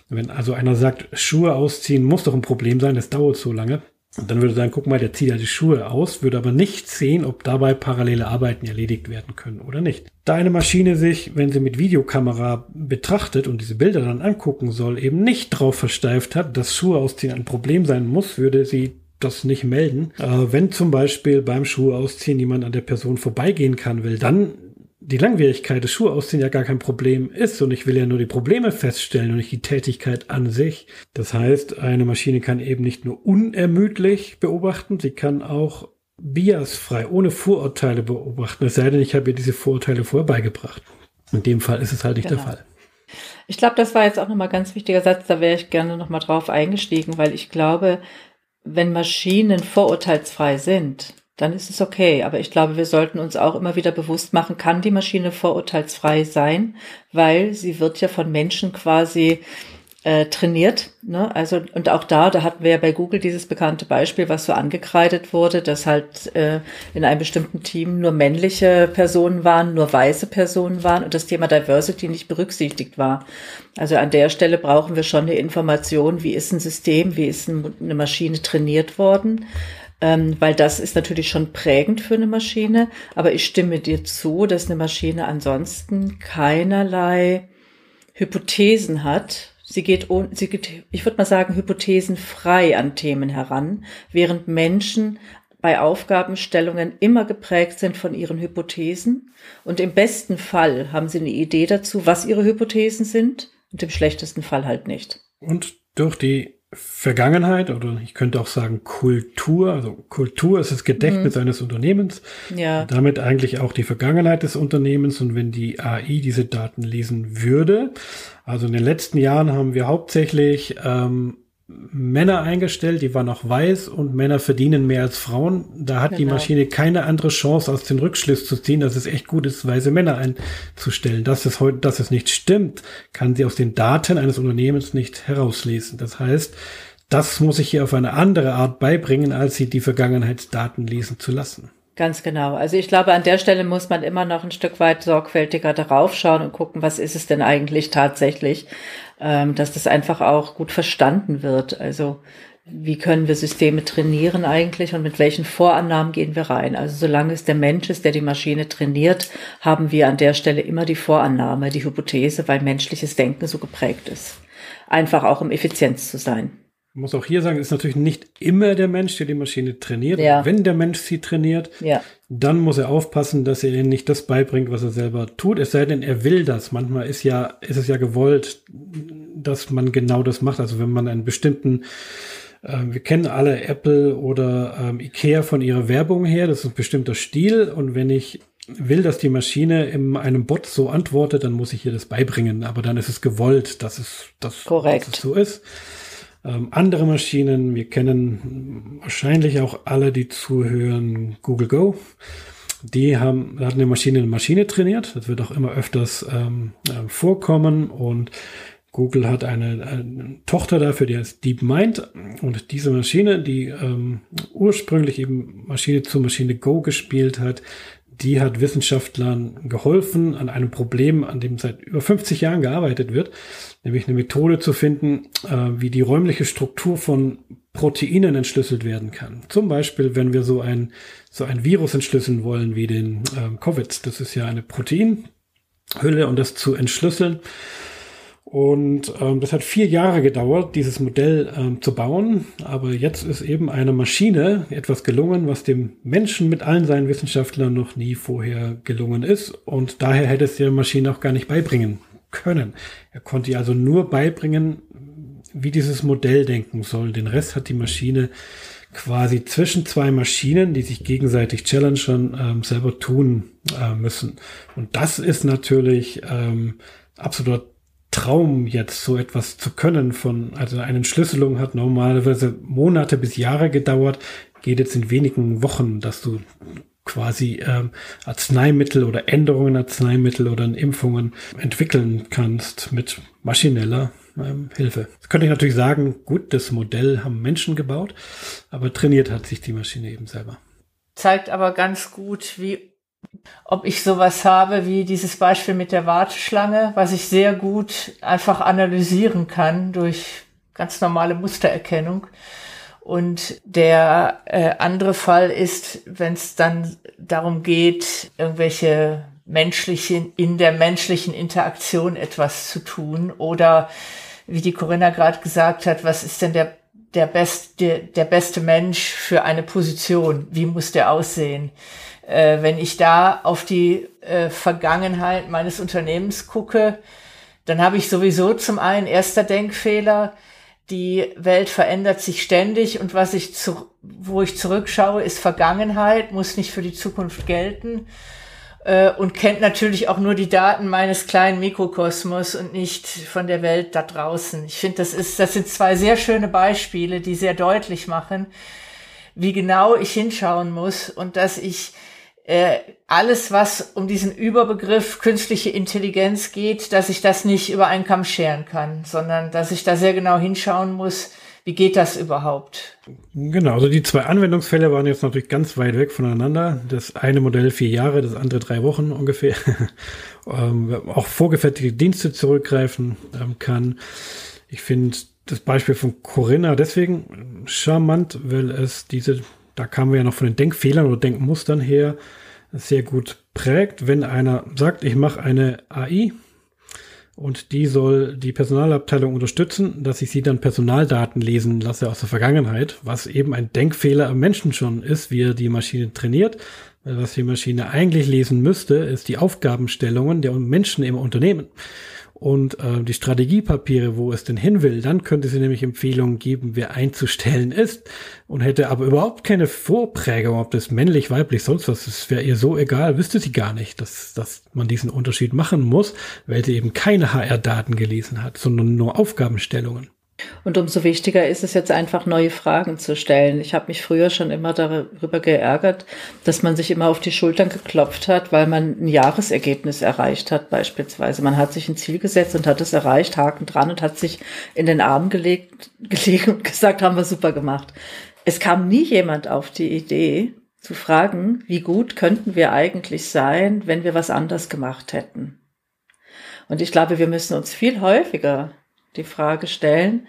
Wenn also einer sagt, Schuhe ausziehen muss doch ein Problem sein, das dauert so lange, und dann würde sagen, guck mal, der zieht ja die Schuhe aus, würde aber nicht sehen, ob dabei parallele Arbeiten erledigt werden können oder nicht. Da eine Maschine sich, wenn sie mit Videokamera betrachtet und diese Bilder dann angucken soll, eben nicht drauf versteift hat, dass Schuhe ausziehen ein Problem sein muss, würde sie das nicht melden. Äh, wenn zum Beispiel beim Schuhe ausziehen jemand an der Person vorbeigehen kann will, dann die Langwierigkeit des Schuhausziehen ja gar kein Problem ist und ich will ja nur die Probleme feststellen und nicht die Tätigkeit an sich. Das heißt, eine Maschine kann eben nicht nur unermüdlich beobachten, sie kann auch biasfrei, ohne Vorurteile beobachten. Es sei denn, ich habe ihr diese Vorurteile vorher beigebracht. In dem Fall ist es halt nicht genau. der Fall. Ich glaube, das war jetzt auch nochmal ein ganz wichtiger Satz, da wäre ich gerne nochmal drauf eingestiegen, weil ich glaube, wenn Maschinen vorurteilsfrei sind, dann ist es okay. Aber ich glaube, wir sollten uns auch immer wieder bewusst machen, kann die Maschine vorurteilsfrei sein, weil sie wird ja von Menschen quasi äh, trainiert. Ne? Also und auch da, da hatten wir ja bei Google dieses bekannte Beispiel, was so angekreidet wurde, dass halt äh, in einem bestimmten Team nur männliche Personen waren, nur weiße Personen waren und das Thema Diversity nicht berücksichtigt war. Also an der Stelle brauchen wir schon eine Information, wie ist ein System, wie ist eine Maschine trainiert worden ähm, weil das ist natürlich schon prägend für eine Maschine. Aber ich stimme dir zu, dass eine Maschine ansonsten keinerlei Hypothesen hat. Sie geht, sie geht ich würde mal sagen, hypothesenfrei an Themen heran, während Menschen bei Aufgabenstellungen immer geprägt sind von ihren Hypothesen. Und im besten Fall haben sie eine Idee dazu, was ihre Hypothesen sind, und im schlechtesten Fall halt nicht. Und durch die Vergangenheit oder ich könnte auch sagen Kultur. Also Kultur ist das Gedächtnis mhm. eines Unternehmens. Ja. Damit eigentlich auch die Vergangenheit des Unternehmens. Und wenn die AI diese Daten lesen würde, also in den letzten Jahren haben wir hauptsächlich ähm, Männer eingestellt, die waren auch weiß und Männer verdienen mehr als Frauen. Da hat genau. die Maschine keine andere Chance, aus den Rückschluss zu ziehen, dass es echt gut ist, weiße Männer einzustellen. Dass es heute, dass es nicht stimmt, kann sie aus den Daten eines Unternehmens nicht herauslesen. Das heißt, das muss ich hier auf eine andere Art beibringen, als sie die Vergangenheitsdaten lesen zu lassen. Ganz genau. Also ich glaube, an der Stelle muss man immer noch ein Stück weit sorgfältiger darauf schauen und gucken, was ist es denn eigentlich tatsächlich, dass das einfach auch gut verstanden wird. Also wie können wir Systeme trainieren eigentlich und mit welchen Vorannahmen gehen wir rein? Also solange es der Mensch ist, der die Maschine trainiert, haben wir an der Stelle immer die Vorannahme, die Hypothese, weil menschliches Denken so geprägt ist. Einfach auch um Effizienz zu sein muss auch hier sagen, ist natürlich nicht immer der Mensch, der die Maschine trainiert. Ja. Wenn der Mensch sie trainiert, ja. dann muss er aufpassen, dass er ihnen nicht das beibringt, was er selber tut. Es sei denn, er will das. Manchmal ist ja, ist es ja gewollt, dass man genau das macht. Also wenn man einen bestimmten äh, wir kennen alle Apple oder ähm, Ikea von ihrer Werbung her. Das ist ein bestimmter Stil. Und wenn ich will, dass die Maschine in einem Bot so antwortet, dann muss ich ihr das beibringen. Aber dann ist es gewollt, dass es, dass, dass es so ist. Ähm, andere Maschinen, wir kennen wahrscheinlich auch alle, die zuhören, Google Go. Die haben, hat eine Maschine eine Maschine trainiert. Das wird auch immer öfters ähm, äh, vorkommen und Google hat eine, eine, Tochter dafür, die heißt DeepMind. Und diese Maschine, die ähm, ursprünglich eben Maschine zu Maschine Go gespielt hat, die hat Wissenschaftlern geholfen an einem Problem, an dem seit über 50 Jahren gearbeitet wird, nämlich eine Methode zu finden, äh, wie die räumliche Struktur von Proteinen entschlüsselt werden kann. Zum Beispiel, wenn wir so ein, so ein Virus entschlüsseln wollen wie den äh, Covid. Das ist ja eine Proteinhülle und das zu entschlüsseln und ähm, das hat vier Jahre gedauert, dieses Modell ähm, zu bauen. Aber jetzt ist eben eine Maschine etwas gelungen, was dem Menschen mit allen seinen Wissenschaftlern noch nie vorher gelungen ist. Und daher hätte es der Maschine auch gar nicht beibringen können. Er konnte ihr also nur beibringen, wie dieses Modell denken soll. Den Rest hat die Maschine quasi zwischen zwei Maschinen, die sich gegenseitig challengen, ähm, selber tun äh, müssen. Und das ist natürlich ähm, absolut Traum, jetzt so etwas zu können von, also eine Entschlüsselung hat normalerweise Monate bis Jahre gedauert, geht jetzt in wenigen Wochen, dass du quasi ähm, Arzneimittel oder Änderungen Arzneimittel oder Impfungen entwickeln kannst mit maschineller ähm, Hilfe. Das könnte ich natürlich sagen, gut, das Modell haben Menschen gebaut, aber trainiert hat sich die Maschine eben selber. Zeigt aber ganz gut, wie ob ich sowas habe wie dieses Beispiel mit der Warteschlange, was ich sehr gut einfach analysieren kann durch ganz normale Mustererkennung. Und der äh, andere Fall ist, wenn es dann darum geht, irgendwelche menschlichen, in der menschlichen Interaktion etwas zu tun oder wie die Corinna gerade gesagt hat, was ist denn der der, best, der, der beste Mensch für eine Position? Wie muss der aussehen? Äh, wenn ich da auf die äh, Vergangenheit meines Unternehmens gucke, dann habe ich sowieso zum einen erster Denkfehler, die Welt verändert sich ständig und was ich zu, wo ich zurückschaue, ist Vergangenheit, muss nicht für die Zukunft gelten äh, und kennt natürlich auch nur die Daten meines kleinen Mikrokosmos und nicht von der Welt da draußen. Ich finde, das ist, das sind zwei sehr schöne Beispiele, die sehr deutlich machen, wie genau ich hinschauen muss und dass ich äh, alles, was um diesen Überbegriff künstliche Intelligenz geht, dass ich das nicht über einen Kamm scheren kann, sondern dass ich da sehr genau hinschauen muss, wie geht das überhaupt? Genau, also die zwei Anwendungsfälle waren jetzt natürlich ganz weit weg voneinander. Das eine Modell vier Jahre, das andere drei Wochen ungefähr. ähm, auch vorgefertigte Dienste zurückgreifen ähm, kann. Ich finde das Beispiel von Corinna deswegen charmant, weil es diese da kamen wir ja noch von den Denkfehlern oder Denkmustern her, sehr gut prägt. Wenn einer sagt, ich mache eine AI und die soll die Personalabteilung unterstützen, dass ich sie dann Personaldaten lesen lasse aus der Vergangenheit, was eben ein Denkfehler am Menschen schon ist, wie er die Maschine trainiert. Was die Maschine eigentlich lesen müsste, ist die Aufgabenstellungen der Menschen im Unternehmen und äh, die Strategiepapiere, wo es denn hin will, dann könnte sie nämlich Empfehlungen geben, wer einzustellen ist und hätte aber überhaupt keine Vorprägung, ob das männlich, weiblich, sonst was, das wäre ihr so egal, wüsste sie gar nicht, dass, dass man diesen Unterschied machen muss, weil sie eben keine HR-Daten gelesen hat, sondern nur Aufgabenstellungen. Und umso wichtiger ist es jetzt einfach, neue Fragen zu stellen. Ich habe mich früher schon immer darüber geärgert, dass man sich immer auf die Schultern geklopft hat, weil man ein Jahresergebnis erreicht hat, beispielsweise. Man hat sich ein Ziel gesetzt und hat es erreicht, Haken dran und hat sich in den Arm gelegt, gelegt und gesagt, haben wir super gemacht. Es kam nie jemand auf die Idee, zu fragen, wie gut könnten wir eigentlich sein, wenn wir was anders gemacht hätten. Und ich glaube, wir müssen uns viel häufiger die Frage stellen,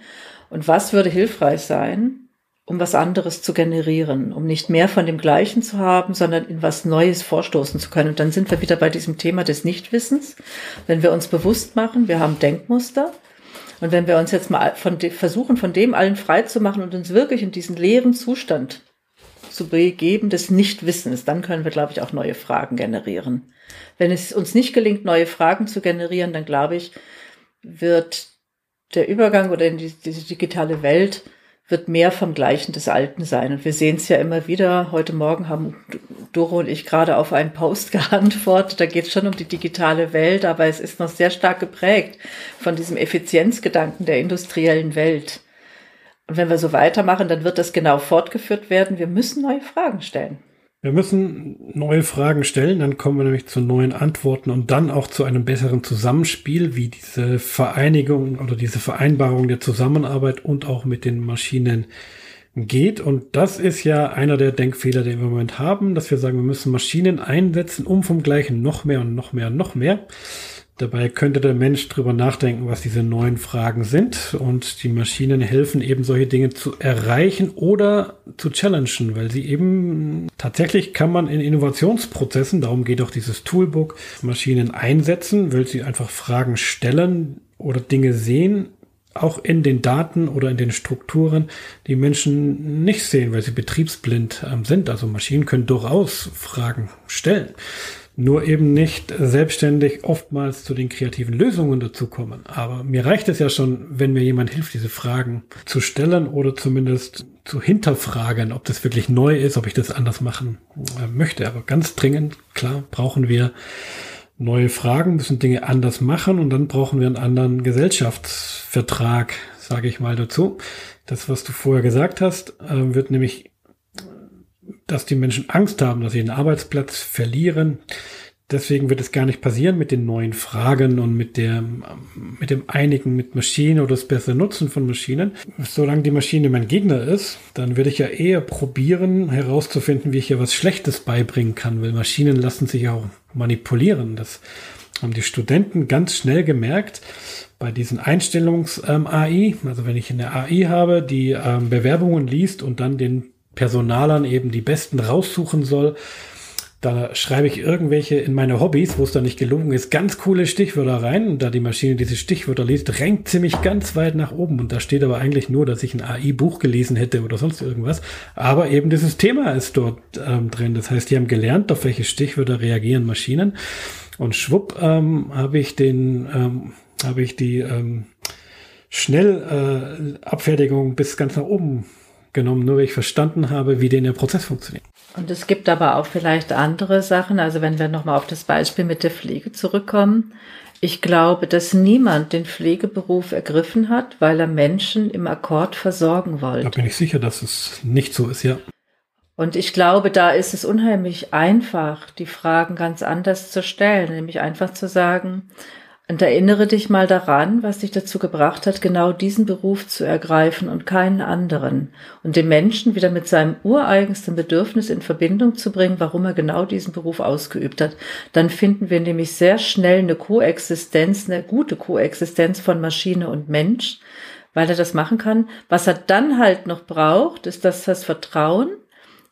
und was würde hilfreich sein, um was anderes zu generieren, um nicht mehr von dem Gleichen zu haben, sondern in was Neues vorstoßen zu können. Und dann sind wir wieder bei diesem Thema des Nichtwissens. Wenn wir uns bewusst machen, wir haben Denkmuster, und wenn wir uns jetzt mal von versuchen, von dem allen frei zu machen und uns wirklich in diesen leeren Zustand zu begeben des Nichtwissens, dann können wir, glaube ich, auch neue Fragen generieren. Wenn es uns nicht gelingt, neue Fragen zu generieren, dann glaube ich, wird der Übergang oder in die, diese digitale Welt wird mehr vom Gleichen des Alten sein. Und wir sehen es ja immer wieder. Heute Morgen haben Doro und ich gerade auf einen Post geantwortet. Da geht es schon um die digitale Welt, aber es ist noch sehr stark geprägt von diesem Effizienzgedanken der industriellen Welt. Und wenn wir so weitermachen, dann wird das genau fortgeführt werden. Wir müssen neue Fragen stellen. Wir müssen neue Fragen stellen, dann kommen wir nämlich zu neuen Antworten und dann auch zu einem besseren Zusammenspiel, wie diese Vereinigung oder diese Vereinbarung der Zusammenarbeit und auch mit den Maschinen geht. Und das ist ja einer der Denkfehler, den wir im Moment haben, dass wir sagen, wir müssen Maschinen einsetzen, um vom Gleichen noch mehr und noch mehr und noch mehr. Dabei könnte der Mensch drüber nachdenken, was diese neuen Fragen sind und die Maschinen helfen eben solche Dinge zu erreichen oder zu challengen, weil sie eben tatsächlich kann man in Innovationsprozessen, darum geht auch dieses Toolbook, Maschinen einsetzen, weil sie einfach Fragen stellen oder Dinge sehen, auch in den Daten oder in den Strukturen, die Menschen nicht sehen, weil sie betriebsblind ähm, sind. Also Maschinen können durchaus Fragen stellen nur eben nicht selbstständig oftmals zu den kreativen Lösungen dazukommen. Aber mir reicht es ja schon, wenn mir jemand hilft, diese Fragen zu stellen oder zumindest zu hinterfragen, ob das wirklich neu ist, ob ich das anders machen äh, möchte. Aber ganz dringend, klar, brauchen wir neue Fragen, müssen Dinge anders machen und dann brauchen wir einen anderen Gesellschaftsvertrag, sage ich mal dazu. Das, was du vorher gesagt hast, äh, wird nämlich dass die Menschen Angst haben, dass sie den Arbeitsplatz verlieren. Deswegen wird es gar nicht passieren mit den neuen Fragen und mit dem, mit dem Einigen mit Maschinen oder das bessere Nutzen von Maschinen. Solange die Maschine mein Gegner ist, dann werde ich ja eher probieren herauszufinden, wie ich ja was Schlechtes beibringen kann, weil Maschinen lassen sich auch manipulieren. Das haben die Studenten ganz schnell gemerkt bei diesen Einstellungs-AI. Ähm, also wenn ich eine AI habe, die ähm, Bewerbungen liest und dann den Personalern eben die besten raussuchen soll. Da schreibe ich irgendwelche in meine Hobbys, wo es dann nicht gelungen ist, ganz coole Stichwörter rein. Und da die Maschine diese Stichwörter liest, renkt sie mich ganz weit nach oben. Und da steht aber eigentlich nur, dass ich ein AI-Buch gelesen hätte oder sonst irgendwas. Aber eben dieses Thema ist dort ähm, drin. Das heißt, die haben gelernt, auf welche Stichwörter reagieren Maschinen. Und schwupp ähm, habe ich den, ähm, habe ich die ähm, Schnellabfertigung äh, bis ganz nach oben genommen, nur weil ich verstanden habe, wie denn der Prozess funktioniert. Und es gibt aber auch vielleicht andere Sachen. Also wenn wir nochmal auf das Beispiel mit der Pflege zurückkommen. Ich glaube, dass niemand den Pflegeberuf ergriffen hat, weil er Menschen im Akkord versorgen wollte. Da bin ich sicher, dass es nicht so ist, ja. Und ich glaube, da ist es unheimlich einfach, die Fragen ganz anders zu stellen, nämlich einfach zu sagen, und erinnere dich mal daran, was dich dazu gebracht hat, genau diesen Beruf zu ergreifen und keinen anderen. Und den Menschen wieder mit seinem ureigensten Bedürfnis in Verbindung zu bringen, warum er genau diesen Beruf ausgeübt hat. Dann finden wir nämlich sehr schnell eine Koexistenz, eine gute Koexistenz von Maschine und Mensch, weil er das machen kann. Was er dann halt noch braucht, ist das, das Vertrauen,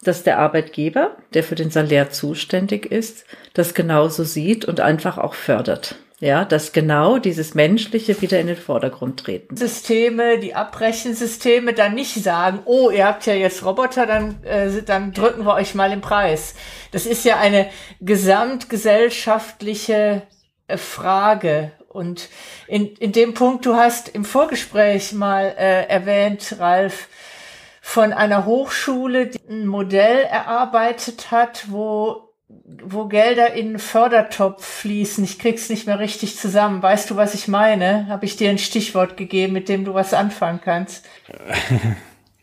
dass der Arbeitgeber, der für den Salär zuständig ist, das genauso sieht und einfach auch fördert. Ja, dass genau dieses Menschliche wieder in den Vordergrund treten. Systeme, die Abrechensysteme dann nicht sagen, oh, ihr habt ja jetzt Roboter, dann, äh, dann drücken wir euch mal den Preis. Das ist ja eine gesamtgesellschaftliche äh, Frage. Und in, in dem Punkt, du hast im Vorgespräch mal äh, erwähnt, Ralf, von einer Hochschule, die ein Modell erarbeitet hat, wo wo Gelder in einen Fördertopf fließen. Ich krieg's nicht mehr richtig zusammen. Weißt du, was ich meine? Habe ich dir ein Stichwort gegeben, mit dem du was anfangen kannst?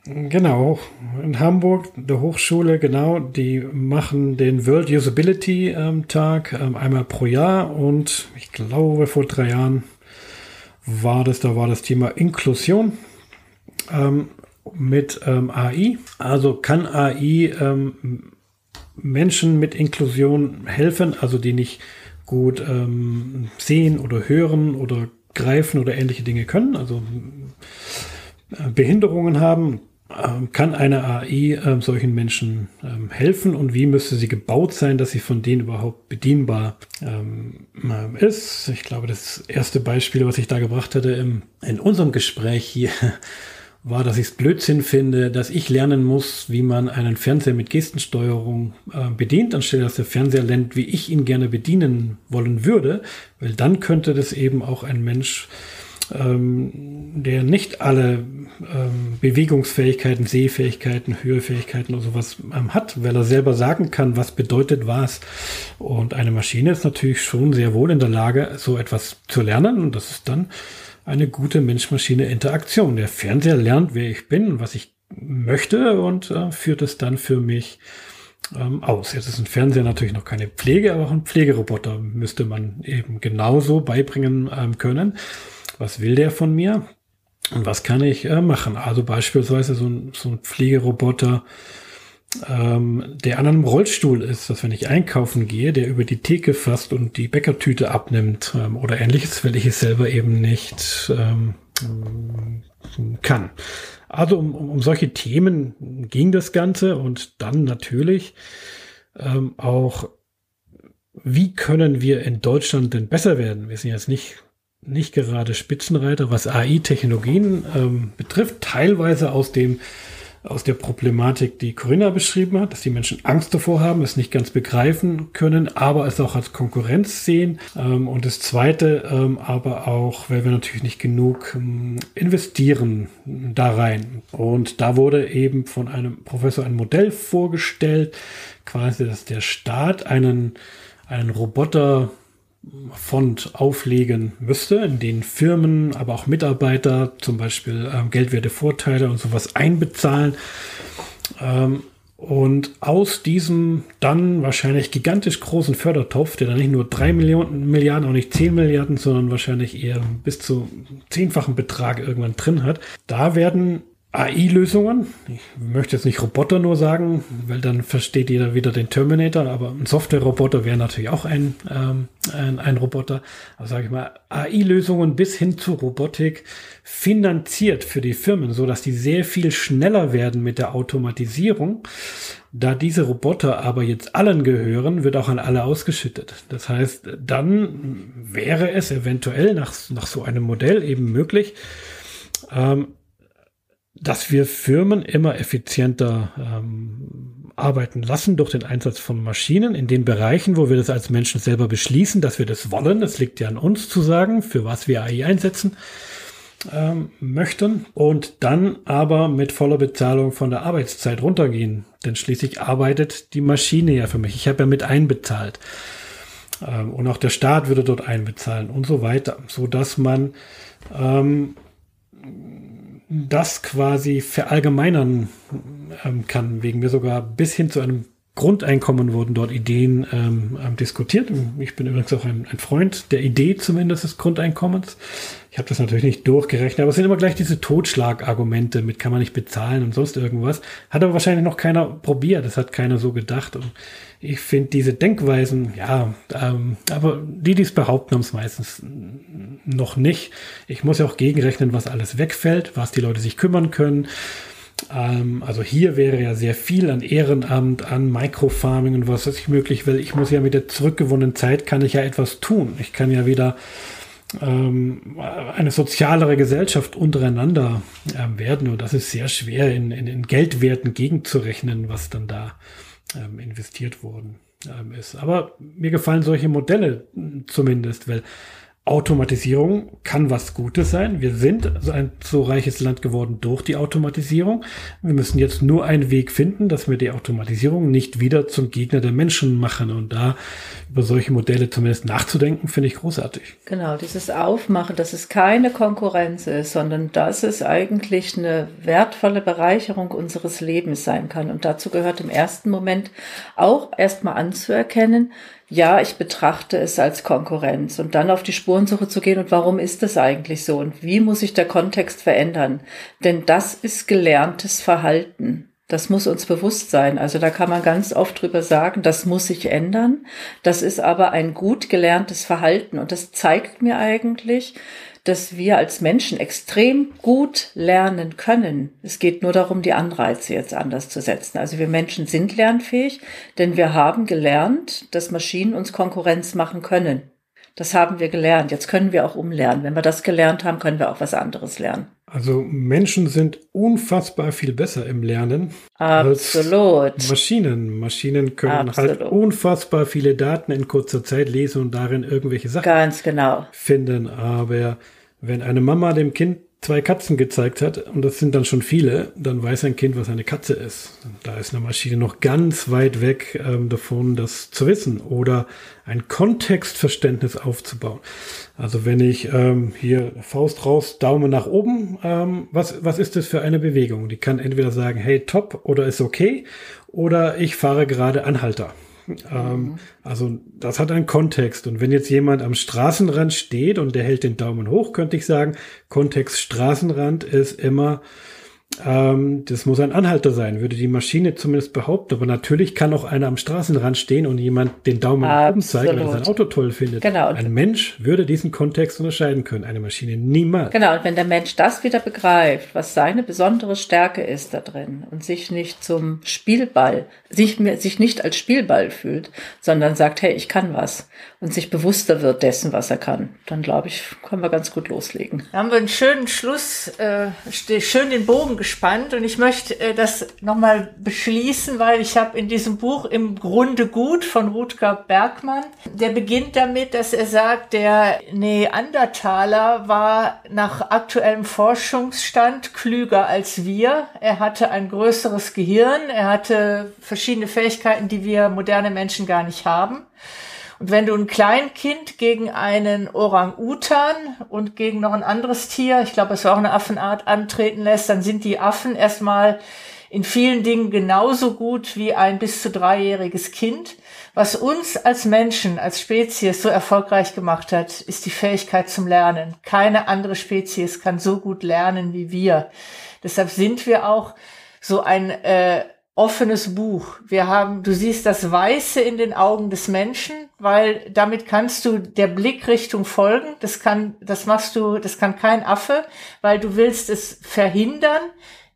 Genau, in Hamburg, der Hochschule, genau, die machen den World Usability ähm, Tag ähm, einmal pro Jahr und ich glaube vor drei Jahren war das, da war das Thema Inklusion ähm, mit ähm, AI. Also kann AI ähm, Menschen mit Inklusion helfen, also die nicht gut ähm, sehen oder hören oder greifen oder ähnliche Dinge können, also äh, Behinderungen haben ähm, kann eine AI äh, solchen Menschen ähm, helfen und wie müsste sie gebaut sein, dass sie von denen überhaupt bedienbar ähm, ist? Ich glaube, das erste Beispiel, was ich da gebracht hatte im, in unserem Gespräch hier, war, dass ich es Blödsinn finde, dass ich lernen muss, wie man einen Fernseher mit Gestensteuerung äh, bedient, anstelle dass der Fernseher lernt, wie ich ihn gerne bedienen wollen würde, weil dann könnte das eben auch ein Mensch ähm, der nicht alle ähm, Bewegungsfähigkeiten, Sehfähigkeiten, Hörfähigkeiten oder sowas ähm, hat, weil er selber sagen kann, was bedeutet was. Und eine Maschine ist natürlich schon sehr wohl in der Lage, so etwas zu lernen. Und das ist dann eine gute Mensch-Maschine-Interaktion. Der Fernseher lernt, wer ich bin und was ich möchte und äh, führt es dann für mich ähm, aus. Jetzt ist ein Fernseher natürlich noch keine Pflege, aber auch ein Pflegeroboter müsste man eben genauso beibringen ähm, können was will der von mir und was kann ich äh, machen. Also beispielsweise so ein, so ein Pflegeroboter, ähm, der an einem Rollstuhl ist, dass wenn ich einkaufen gehe, der über die Theke fasst und die Bäckertüte abnimmt ähm, oder ähnliches, weil ich es selber eben nicht ähm, kann. Also um, um, um solche Themen ging das Ganze und dann natürlich ähm, auch, wie können wir in Deutschland denn besser werden? Wir sind jetzt nicht nicht gerade Spitzenreiter, was AI-Technologien ähm, betrifft, teilweise aus dem aus der Problematik, die Corinna beschrieben hat, dass die Menschen Angst davor haben, es nicht ganz begreifen können, aber es auch als Konkurrenz sehen. Ähm, und das Zweite, ähm, aber auch, weil wir natürlich nicht genug ähm, investieren da rein. Und da wurde eben von einem Professor ein Modell vorgestellt, quasi, dass der Staat einen, einen Roboter Fond auflegen müsste, in denen Firmen, aber auch Mitarbeiter zum Beispiel ähm, geldwerte Vorteile und sowas einbezahlen. Ähm, und aus diesem dann wahrscheinlich gigantisch großen Fördertopf, der dann nicht nur drei Millionen, Milliarden, auch nicht zehn Milliarden, sondern wahrscheinlich eher bis zu zehnfachen Betrag irgendwann drin hat, da werden AI-Lösungen. Ich möchte jetzt nicht Roboter nur sagen, weil dann versteht jeder wieder den Terminator, aber ein Software-Roboter wäre natürlich auch ein, ähm, ein, ein Roboter. Also sage ich mal, AI-Lösungen bis hin zu Robotik finanziert für die Firmen, so dass die sehr viel schneller werden mit der Automatisierung. Da diese Roboter aber jetzt allen gehören, wird auch an alle ausgeschüttet. Das heißt, dann wäre es eventuell nach, nach so einem Modell eben möglich, ähm, dass wir Firmen immer effizienter ähm, arbeiten lassen durch den Einsatz von Maschinen in den Bereichen, wo wir das als Menschen selber beschließen, dass wir das wollen. Es liegt ja an uns zu sagen, für was wir AI einsetzen ähm, möchten und dann aber mit voller Bezahlung von der Arbeitszeit runtergehen. Denn schließlich arbeitet die Maschine ja für mich. Ich habe ja mit einbezahlt. Ähm, und auch der Staat würde dort einbezahlen und so weiter, so dass man ähm, das quasi verallgemeinern ähm, kann, wegen mir sogar bis hin zu einem Grundeinkommen wurden dort Ideen ähm, ähm, diskutiert. Ich bin übrigens auch ein, ein, Freund der Idee zumindest des Grundeinkommens. Ich habe das natürlich nicht durchgerechnet, aber es sind immer gleich diese Totschlagargumente mit kann man nicht bezahlen und sonst irgendwas. Hat aber wahrscheinlich noch keiner probiert, das hat keiner so gedacht. Und ich finde diese Denkweisen, ja, ähm, aber die, die es behaupten, haben es meistens noch nicht. Ich muss ja auch gegenrechnen, was alles wegfällt, was die Leute sich kümmern können. Ähm, also hier wäre ja sehr viel an Ehrenamt, an Microfarming und was weiß ich möglich, weil ich muss ja mit der zurückgewonnenen Zeit kann ich ja etwas tun. Ich kann ja wieder ähm, eine sozialere Gesellschaft untereinander ähm, werden und das ist sehr schwer in, in, in Geldwerten gegenzurechnen, was dann da ähm, investiert worden ähm, ist. Aber mir gefallen solche Modelle zumindest, weil Automatisierung kann was Gutes sein. Wir sind so ein so reiches Land geworden durch die Automatisierung. Wir müssen jetzt nur einen Weg finden, dass wir die Automatisierung nicht wieder zum Gegner der Menschen machen. Und da über solche Modelle zumindest nachzudenken, finde ich großartig. Genau, dieses Aufmachen, dass es keine Konkurrenz ist, sondern dass es eigentlich eine wertvolle Bereicherung unseres Lebens sein kann. Und dazu gehört im ersten Moment auch erstmal anzuerkennen, ja, ich betrachte es als Konkurrenz und dann auf die Spurensuche zu gehen und warum ist das eigentlich so und wie muss sich der Kontext verändern? Denn das ist gelerntes Verhalten. Das muss uns bewusst sein. Also da kann man ganz oft drüber sagen, das muss sich ändern. Das ist aber ein gut gelerntes Verhalten und das zeigt mir eigentlich, dass wir als Menschen extrem gut lernen können. Es geht nur darum, die Anreize jetzt anders zu setzen. Also wir Menschen sind lernfähig, denn wir haben gelernt, dass Maschinen uns Konkurrenz machen können. Das haben wir gelernt. Jetzt können wir auch umlernen. Wenn wir das gelernt haben, können wir auch was anderes lernen. Also Menschen sind unfassbar viel besser im Lernen Absolut. als Maschinen. Maschinen können halt Absolut. halt unfassbar viele Daten in kurzer Zeit lesen und darin irgendwelche Sachen Ganz genau. finden. Aber wenn eine Mama dem Kind zwei Katzen gezeigt hat, und das sind dann schon viele, dann weiß ein Kind, was eine Katze ist. Da ist eine Maschine noch ganz weit weg ähm, davon, das zu wissen oder ein Kontextverständnis aufzubauen. Also wenn ich ähm, hier Faust raus, Daumen nach oben, ähm, was, was ist das für eine Bewegung? Die kann entweder sagen, hey, top oder ist okay, oder ich fahre gerade Anhalter. Ähm, mhm. Also das hat einen Kontext. Und wenn jetzt jemand am Straßenrand steht und der hält den Daumen hoch, könnte ich sagen, Kontext Straßenrand ist immer ähm, das muss ein Anhalter sein, würde die Maschine zumindest behaupten. Aber natürlich kann auch einer am Straßenrand stehen und jemand den Daumen nach oben zeigen, wenn er sein Auto toll findet. Genau. Ein Mensch würde diesen Kontext unterscheiden können, eine Maschine niemals. Genau, und wenn der Mensch das wieder begreift, was seine besondere Stärke ist da drin und sich nicht zum Spielball, sich, sich nicht als Spielball fühlt, sondern sagt, hey, ich kann was und sich bewusster wird dessen, was er kann, dann glaube ich, können wir ganz gut loslegen. Da haben wir einen schönen Schluss, äh, schön den Bogen gespannt und ich möchte äh, das nochmal beschließen, weil ich habe in diesem Buch im Grunde gut von Rutger Bergmann, der beginnt damit, dass er sagt, der Neandertaler war nach aktuellem Forschungsstand klüger als wir. Er hatte ein größeres Gehirn, er hatte verschiedene Fähigkeiten, die wir moderne Menschen gar nicht haben. Wenn du ein Kleinkind gegen einen Orang-Utan und gegen noch ein anderes Tier, ich glaube, es war auch eine Affenart, antreten lässt, dann sind die Affen erstmal in vielen Dingen genauso gut wie ein bis zu dreijähriges Kind. Was uns als Menschen, als Spezies so erfolgreich gemacht hat, ist die Fähigkeit zum Lernen. Keine andere Spezies kann so gut lernen wie wir. Deshalb sind wir auch so ein äh, offenes Buch. Wir haben, du siehst das Weiße in den Augen des Menschen, weil damit kannst du der Blickrichtung folgen. Das kann, das machst du, das kann kein Affe, weil du willst es verhindern,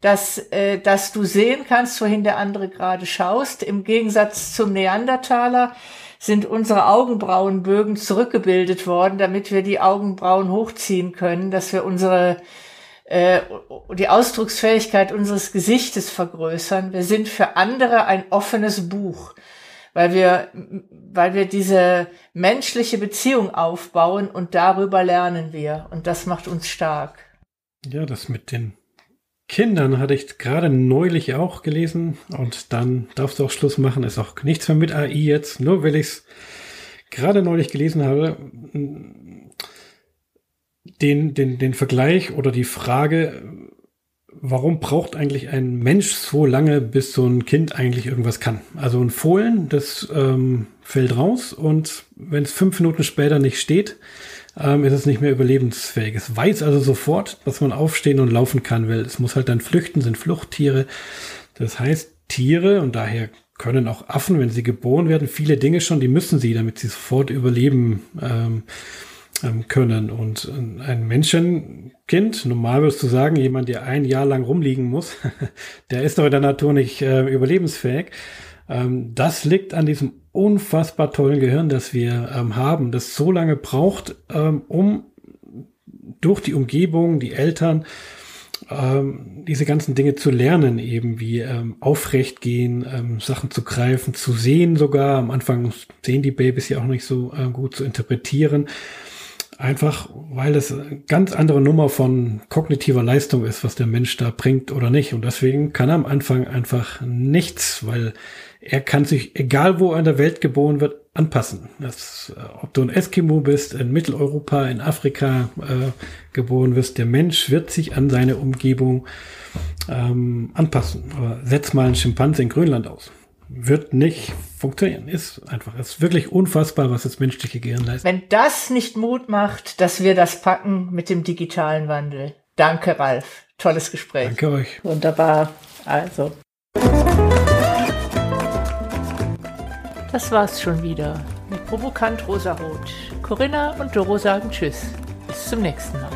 dass, äh, dass du sehen kannst, wohin der andere gerade schaust. Im Gegensatz zum Neandertaler sind unsere Augenbrauenbögen zurückgebildet worden, damit wir die Augenbrauen hochziehen können, dass wir unsere äh, die Ausdrucksfähigkeit unseres Gesichtes vergrößern. Wir sind für andere ein offenes Buch, weil wir, weil wir diese menschliche Beziehung aufbauen und darüber lernen wir. Und das macht uns stark. Ja, das mit den Kindern hatte ich gerade neulich auch gelesen und dann darfst du auch Schluss machen. Ist auch nichts mehr mit AI jetzt, nur weil ich es gerade neulich gelesen habe den, den, den Vergleich oder die Frage, warum braucht eigentlich ein Mensch so lange, bis so ein Kind eigentlich irgendwas kann? Also ein Fohlen, das ähm, fällt raus und wenn es fünf Minuten später nicht steht, ähm, ist es nicht mehr überlebensfähig. Es weiß also sofort, dass man aufstehen und laufen kann, weil es muss halt dann flüchten, sind Fluchttiere. Das heißt, Tiere und daher können auch Affen, wenn sie geboren werden, viele Dinge schon, die müssen sie, damit sie sofort überleben. Ähm, ähm, können. Und äh, ein Menschenkind, normal wirst du sagen, jemand, der ein Jahr lang rumliegen muss, der ist doch in der Natur nicht äh, überlebensfähig. Ähm, das liegt an diesem unfassbar tollen Gehirn, das wir ähm, haben, das so lange braucht, ähm, um durch die Umgebung, die Eltern, ähm, diese ganzen Dinge zu lernen, eben wie ähm, aufrecht gehen, ähm, Sachen zu greifen, zu sehen sogar. Am Anfang sehen die Babys ja auch nicht so äh, gut zu interpretieren Einfach, weil es eine ganz andere Nummer von kognitiver Leistung ist, was der Mensch da bringt oder nicht. Und deswegen kann er am Anfang einfach nichts, weil er kann sich, egal wo er in der Welt geboren wird, anpassen. Das, äh, ob du ein Eskimo bist, in Mitteleuropa, in Afrika äh, geboren wirst, der Mensch wird sich an seine Umgebung ähm, anpassen. Aber setz mal einen Schimpanse in Grönland aus wird nicht funktionieren. Ist einfach, ist wirklich unfassbar, was das menschliche Gehirn leistet. Wenn das nicht Mut macht, dass wir das packen mit dem digitalen Wandel. Danke, Ralf. Tolles Gespräch. Danke euch. Wunderbar. Also. Das war's schon wieder mit Provokant Rosarot. Corinna und Doro sagen Tschüss. Bis zum nächsten Mal.